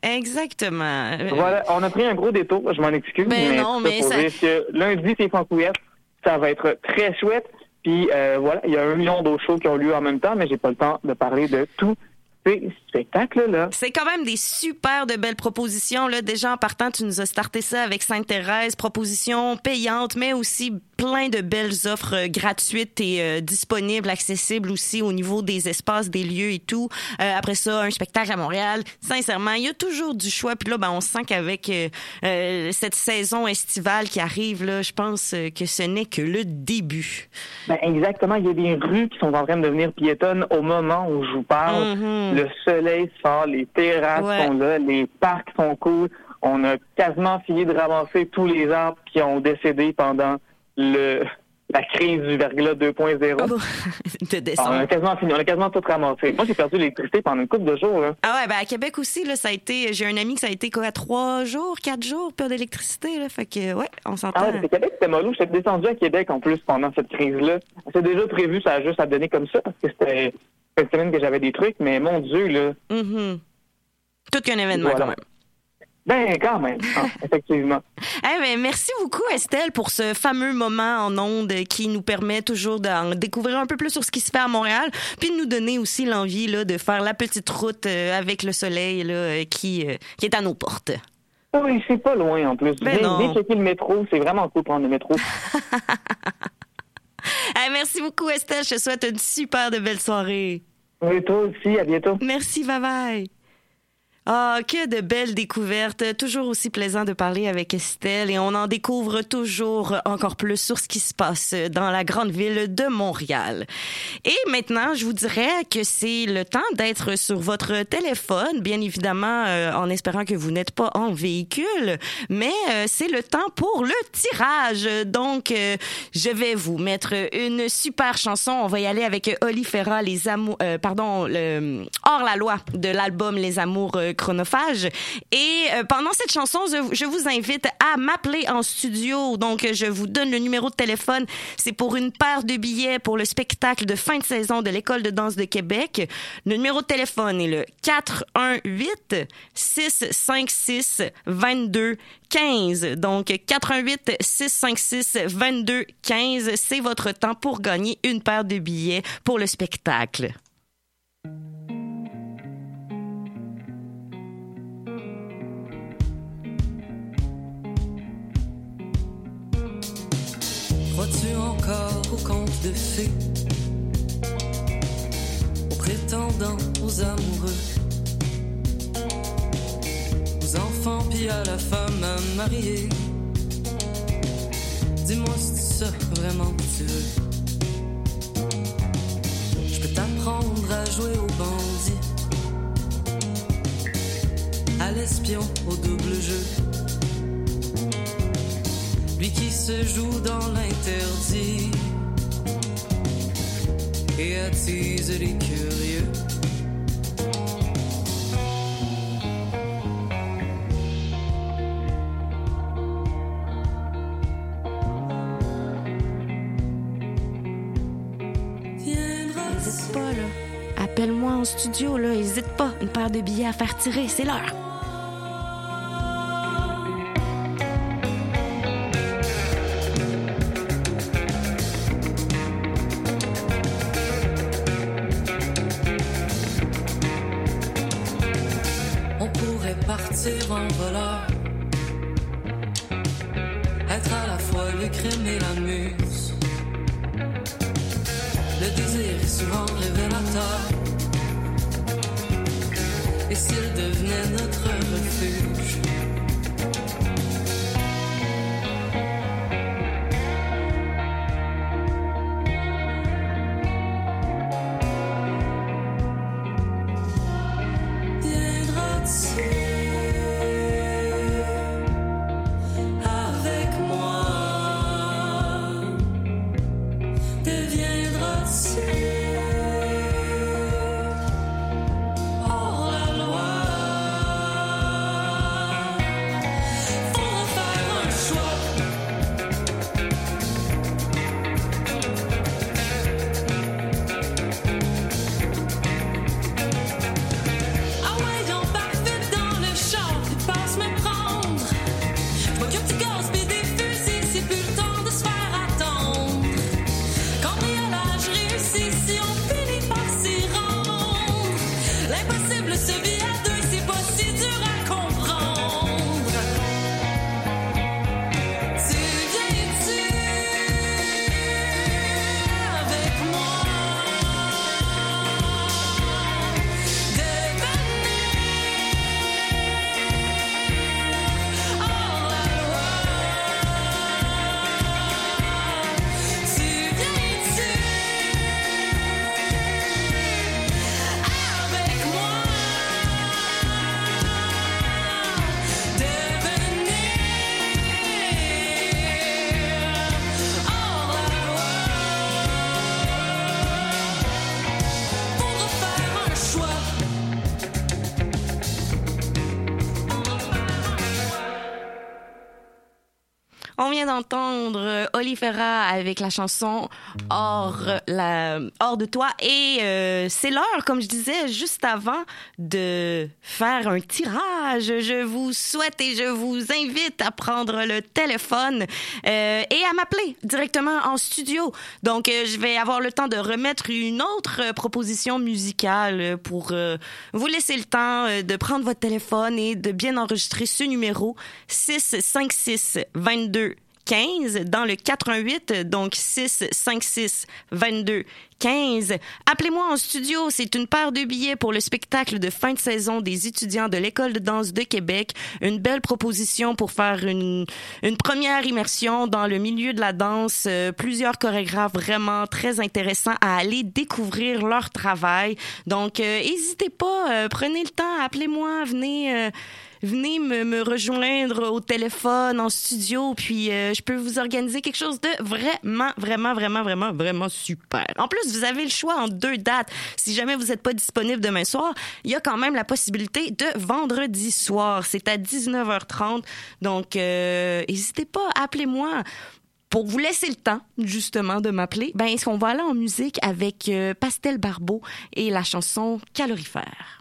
Exactement. Voilà, on a pris un gros détour, je m'en excuse, Ben mais, non, tout mais pour ça- dire que lundi, c'est Francouverte, ça va être très chouette. Puis euh, voilà, il y a un million d'autres shows qui ont lieu en même temps, mais j'ai pas le temps de parler de tous ces spectacles-là. C'est quand même des super de belles propositions. Là. Déjà, en partant, tu nous as starté ça avec Sainte-Thérèse, propositions payantes, mais aussi plein de belles offres gratuites et euh, disponibles, accessibles aussi au niveau des espaces, des lieux et tout. Euh, après ça, un spectacle à Montréal. Sincèrement, il y a toujours du choix. Puis là, ben, on sent qu'avec euh, euh, cette saison estivale qui arrive, là, je pense euh, que ce n'est que le début. Ben, exactement, il y a des rues qui sont en train de devenir piétonnes au moment où je vous parle. Mhm. Le soleil sort, les terrasses Ouais. sont là, les parcs sont cool. On a quasiment fini de ramasser tous les arbres qui ont décédé pendant le la crise du verglas 2.0. de on décembre. a quasiment fini, on a quasiment tout ramassé. Moi, j'ai perdu l'électricité pendant une couple de jours. Là. Ah ouais, ben à Québec aussi, là, ça a été. J'ai un ami que ça a été quoi, trois jours, quatre jours, peu d'électricité, là. Fait que ouais, on s'entend. Ah ouais, c'est Québec, c'était mollo. J'étais descendu à Québec en plus pendant cette crise-là. C'est déjà prévu, ça a juste à donner comme ça parce que c'était une semaine que j'avais des trucs, mais mon Dieu, là. Mhm. Tout qu'un événement Voilà. quand même. Ben, quand même, Ah, effectivement. Eh ben, merci beaucoup Estelle pour ce fameux moment en ondes qui nous permet toujours d'en découvrir un peu plus sur ce qui se fait à Montréal, puis de nous donner aussi l'envie là de faire la petite route euh, avec le soleil là euh, qui euh, qui est à nos portes. Oui, c'est pas loin en plus. Ben viens checker le métro, c'est vraiment cool prendre le métro. Eh, merci beaucoup Estelle, je te souhaite une super de belle soirée. Oui, toi aussi, à bientôt. Merci, bye bye. Ah, que de belles découvertes. Toujours aussi plaisant de parler avec Estelle et on en découvre toujours encore plus sur ce qui se passe dans la grande ville de Montréal. Et maintenant, je vous dirais que c'est le temps d'être sur votre téléphone, bien évidemment, euh, en espérant que vous n'êtes pas en véhicule, mais euh, c'est le temps pour le tirage. Donc, euh, je vais vous mettre une super chanson. On va y aller avec Oli Ferra, les amours, pardon, le hors la loi de l'album Les Amours chronophages. Et euh, pendant cette chanson, je, vous invite à m'appeler en studio. Donc, je vous donne le numéro de téléphone. C'est pour une paire de billets pour le spectacle de fin de saison de l'École de danse de Québec. Le numéro de téléphone est le 418 656 22 15. Donc, 418 656 22 15. C'est votre temps pour gagner une paire de billets pour le spectacle. Crois-tu encore aux contes de fées? Aux prétendants, aux amoureux? Aux enfants puis à la femme à marier? Dis-moi si ça vraiment que tu veux. Je peux t'apprendre à jouer au bandit À l'espion, au double jeu lui qui se joue dans l'interdit et attise les curieux. N'hésite pas, là. Appelle-moi en studio, là. N'hésite pas. Une paire de billets à faire tirer. C'est l'heure. D'entendre euh, Olifera avec la chanson hors la hors de toi et euh, c'est l'heure comme je disais juste avant de faire un tirage. Je vous souhaite et je vous invite à prendre le téléphone euh, et à m'appeler directement en studio. Donc je vais avoir le temps de remettre une autre proposition musicale pour vous laisser le temps de prendre votre téléphone et de bien enregistrer ce numéro 656 22 15 dans le 88 donc 6 5 6 22 15. Appelez-moi en studio, c'est une paire de billets pour le spectacle de fin de saison des étudiants de l'École de danse de Québec. Une belle proposition pour faire une, une première immersion dans le milieu de la danse. Euh, plusieurs chorégraphes vraiment très intéressants à aller découvrir leur travail. Donc, euh, n'hésitez pas, euh, prenez le temps, appelez-moi, venez... venez me, me rejoindre au téléphone, en studio, puis euh, je peux vous organiser quelque chose de vraiment, vraiment, vraiment, vraiment, vraiment super. En plus, vous avez le choix en deux dates. Si jamais vous n'êtes pas disponible demain soir, il y a quand même la possibilité de vendredi soir. C'est à 19h30. Donc, euh, n'hésitez pas, appelez-moi pour vous laisser le temps, justement, de m'appeler, ben, est-ce qu'on va aller en musique avec euh, Pastel Barbeau et la chanson Calorifère?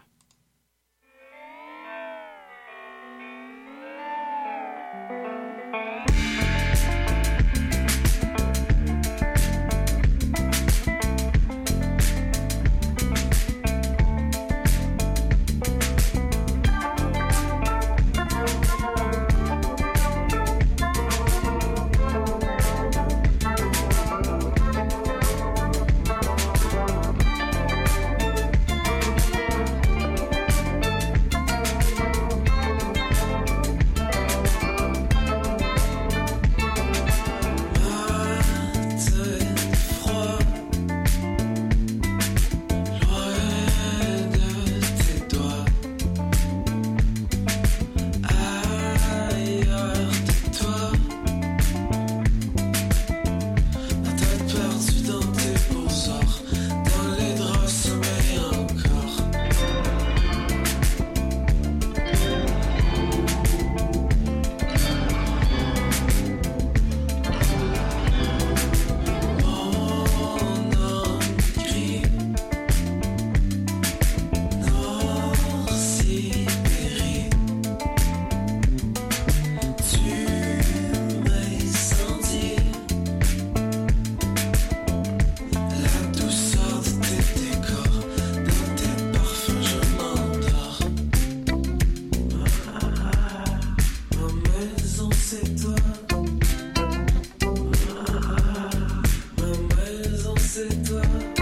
toi.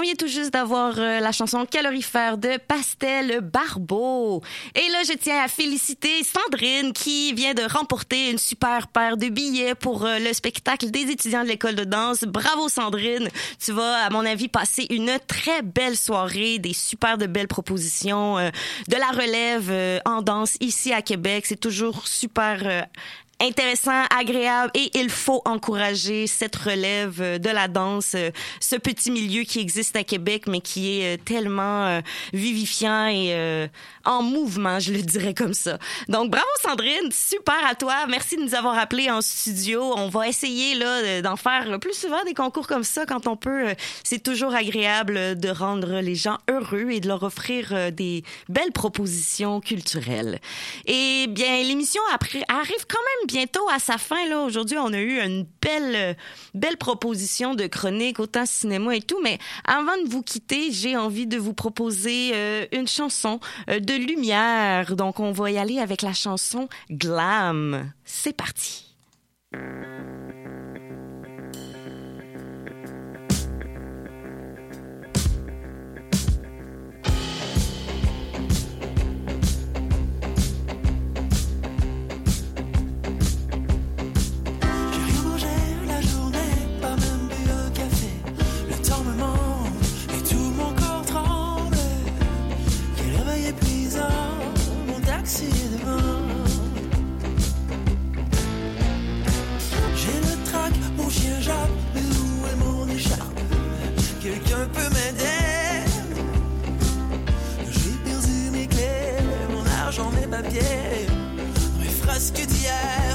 On vient tout juste d'avoir euh, la chanson calorifère de Pastel Barbeau. Et là, je tiens à féliciter Sandrine qui vient de remporter une super paire de billets pour euh, le spectacle des étudiants de l'école de danse. Bravo Sandrine. Tu vas, à mon avis, passer une très belle soirée, des super de belles propositions, euh, de la relève en danse ici à Québec. C'est toujours super intéressant, agréable et il faut encourager cette relève de la danse, ce petit milieu qui existe à Québec mais qui est euh, tellement euh, vivifiant et euh, en mouvement, je le dirais comme ça. Donc bravo Sandrine, super à toi. Merci de nous avoir appelés en studio. On va essayer là de- d'en faire plus souvent des concours comme ça quand on peut. C'est toujours agréable de rendre les gens heureux et de leur offrir des belles propositions culturelles. Et bien l'émission arrive quand même bientôt à sa fin. Aujourd'hui, on a eu une belle belle proposition de chronique autant cinéma et tout, mais avant de vous quitter, j'ai envie de vous proposer euh, une chanson euh, de lumière. Donc on va y aller avec la chanson Glam. C'est parti. Quelqu'un peut m'aider J'ai perdu mes clés, mon argent, mes papiers, mes frasques d'hier.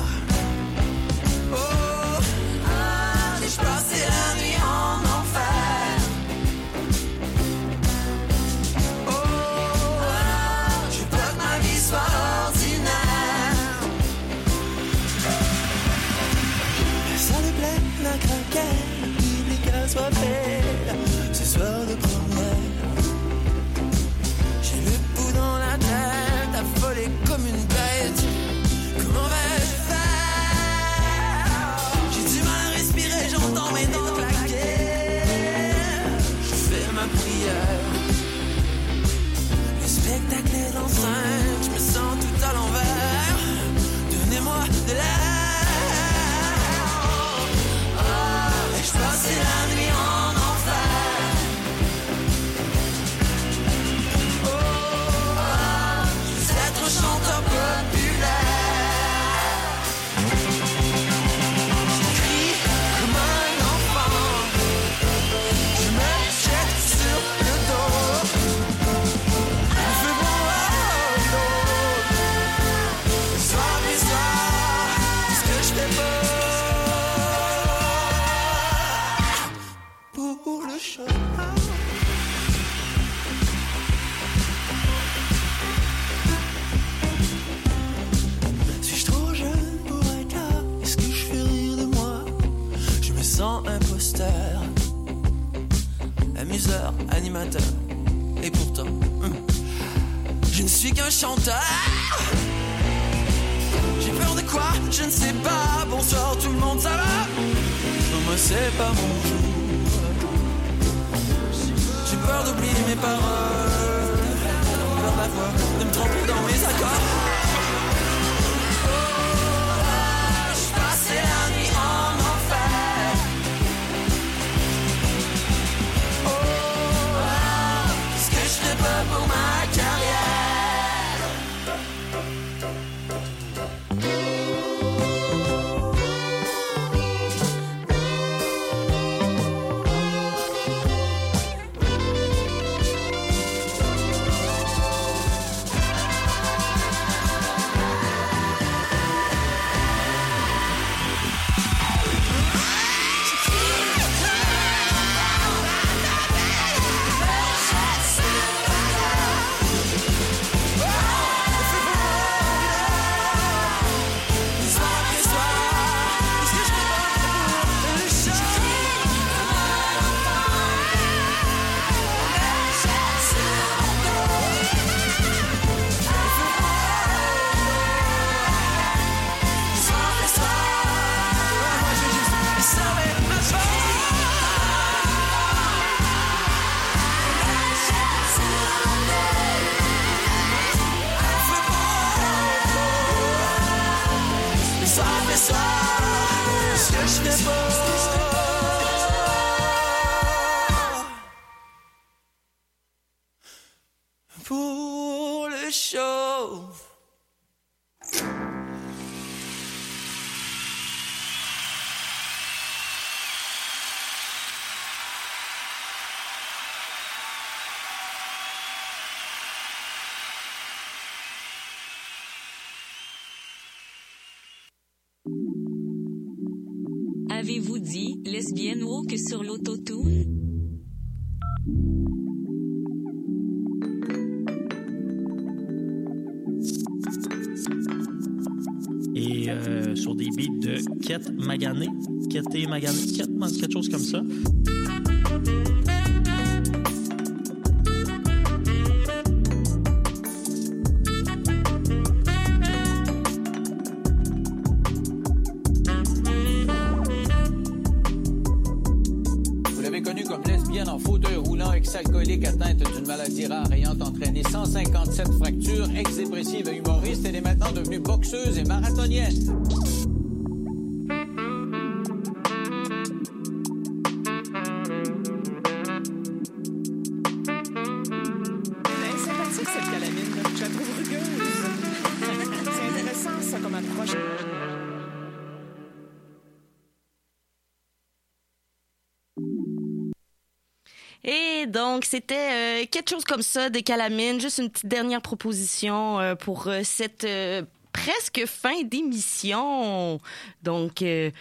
Et pourtant, hum, je ne suis qu'un chanteur. J'ai peur de quoi? Je ne sais pas. Bonsoir tout le monde, ça va? Moi c'est pas mon jour. J'ai peur d'oublier mes paroles. Peur de voix, de me tromper dans mes accords. Woke sur l'autotune? Et euh, sur des beats de Ket Magané, Keté Magané, Ket, quelque chose comme ça. Et donc, c'était euh, quelque chose comme ça des calamines. Juste une petite dernière proposition euh, pour euh, cette euh, presque fin d'émission. Donc, euh,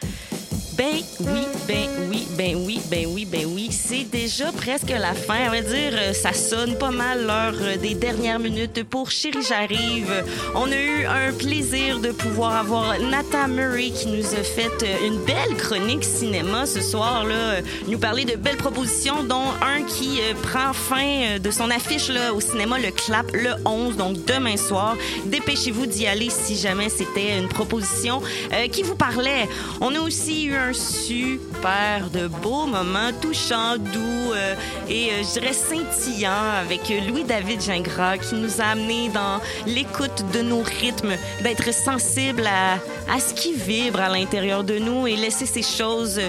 ben oui, ben oui, ben oui, ben oui, ben oui. C'est déjà presque la fin. On va dire, euh, ça sonne pas mal l'heure euh, des dernières minutes pour Chérie J'arrive. On a eu un plaisir de pouvoir avoir Nata Murray qui nous a fait euh, une belle chronique cinéma ce soir là, nous parler de belles propositions dont un qui prend fin de son affiche là au cinéma le Clap le 11 donc demain soir. Dépêchez-vous d'y aller si jamais c'était une proposition qui vous parlait. On a aussi eu un super de beau moment touchant, doux euh, et euh, je dirais scintillant avec Louis-David Gingras qui nous a amené dans l'écoute de nos rythmes, d'être sensible à, à ce qui vibre à l'intérieur de nous et laisser ces choses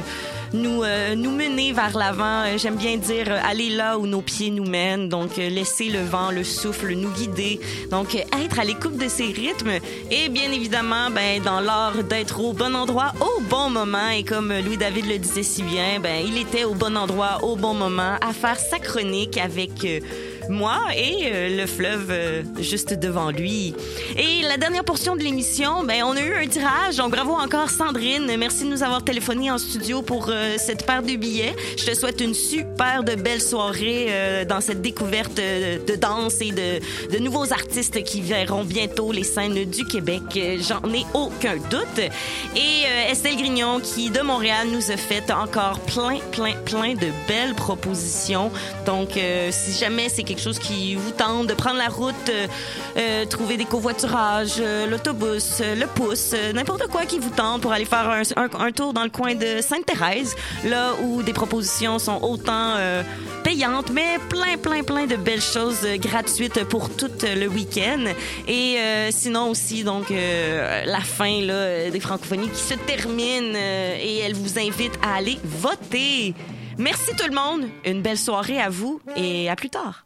nous, euh, nous mener vers l'avant. Euh, J'aime bien dire euh, aller là où nos pieds nous mènent. Donc, euh, laisser le vent, le souffle nous guider. Donc, être à l'écoute de ces rythmes. Et bien évidemment, ben, dans l'art d'être au bon endroit au bon moment. Et comme euh, Louis-David le disait si bien, ben, il était au bon endroit au bon moment à faire sa chronique avec... moi et euh, le fleuve euh, juste devant lui. Et la dernière portion de l'émission, ben on a eu un tirage. Donc bravo encore Sandrine, merci de nous avoir téléphoné en studio pour euh, cette paire de billets. Je te souhaite une super de belle soirée dans cette découverte de danse et de, de nouveaux artistes qui verront bientôt les scènes du Québec. J'en ai aucun doute. Et Estelle Grignon qui de Montréal nous a fait encore plein plein plein de belles propositions. Donc si jamais c'est quelque chose qui vous tente de prendre la route, euh, euh, trouver des covoiturages, euh, l'autobus, euh, le pouce, n'importe quoi qui vous tente pour aller faire un, un- un tour dans le coin de Sainte-Thérèse, là où des propositions sont autant payantes, mais plein, plein, plein de belles choses gratuites pour tout le week-end. Et sinon aussi, donc, la fin là, des francophonies qui se termine et elle vous invite à aller voter. Merci tout le monde, une belle soirée à vous et à plus tard.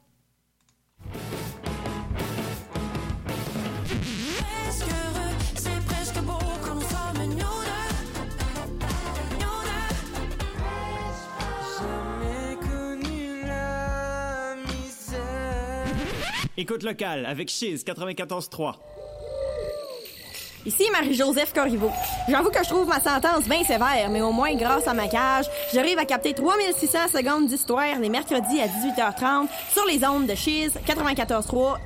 Écoute locale avec Chiz 94.3. Ici Marie-Joseph Corriveau. J'avoue que je trouve ma sentence bien sévère, mais au moins grâce à ma cage, j'arrive à capter 3600 secondes d'histoire les mercredis à 18h30 sur les ondes de Chiz 94.3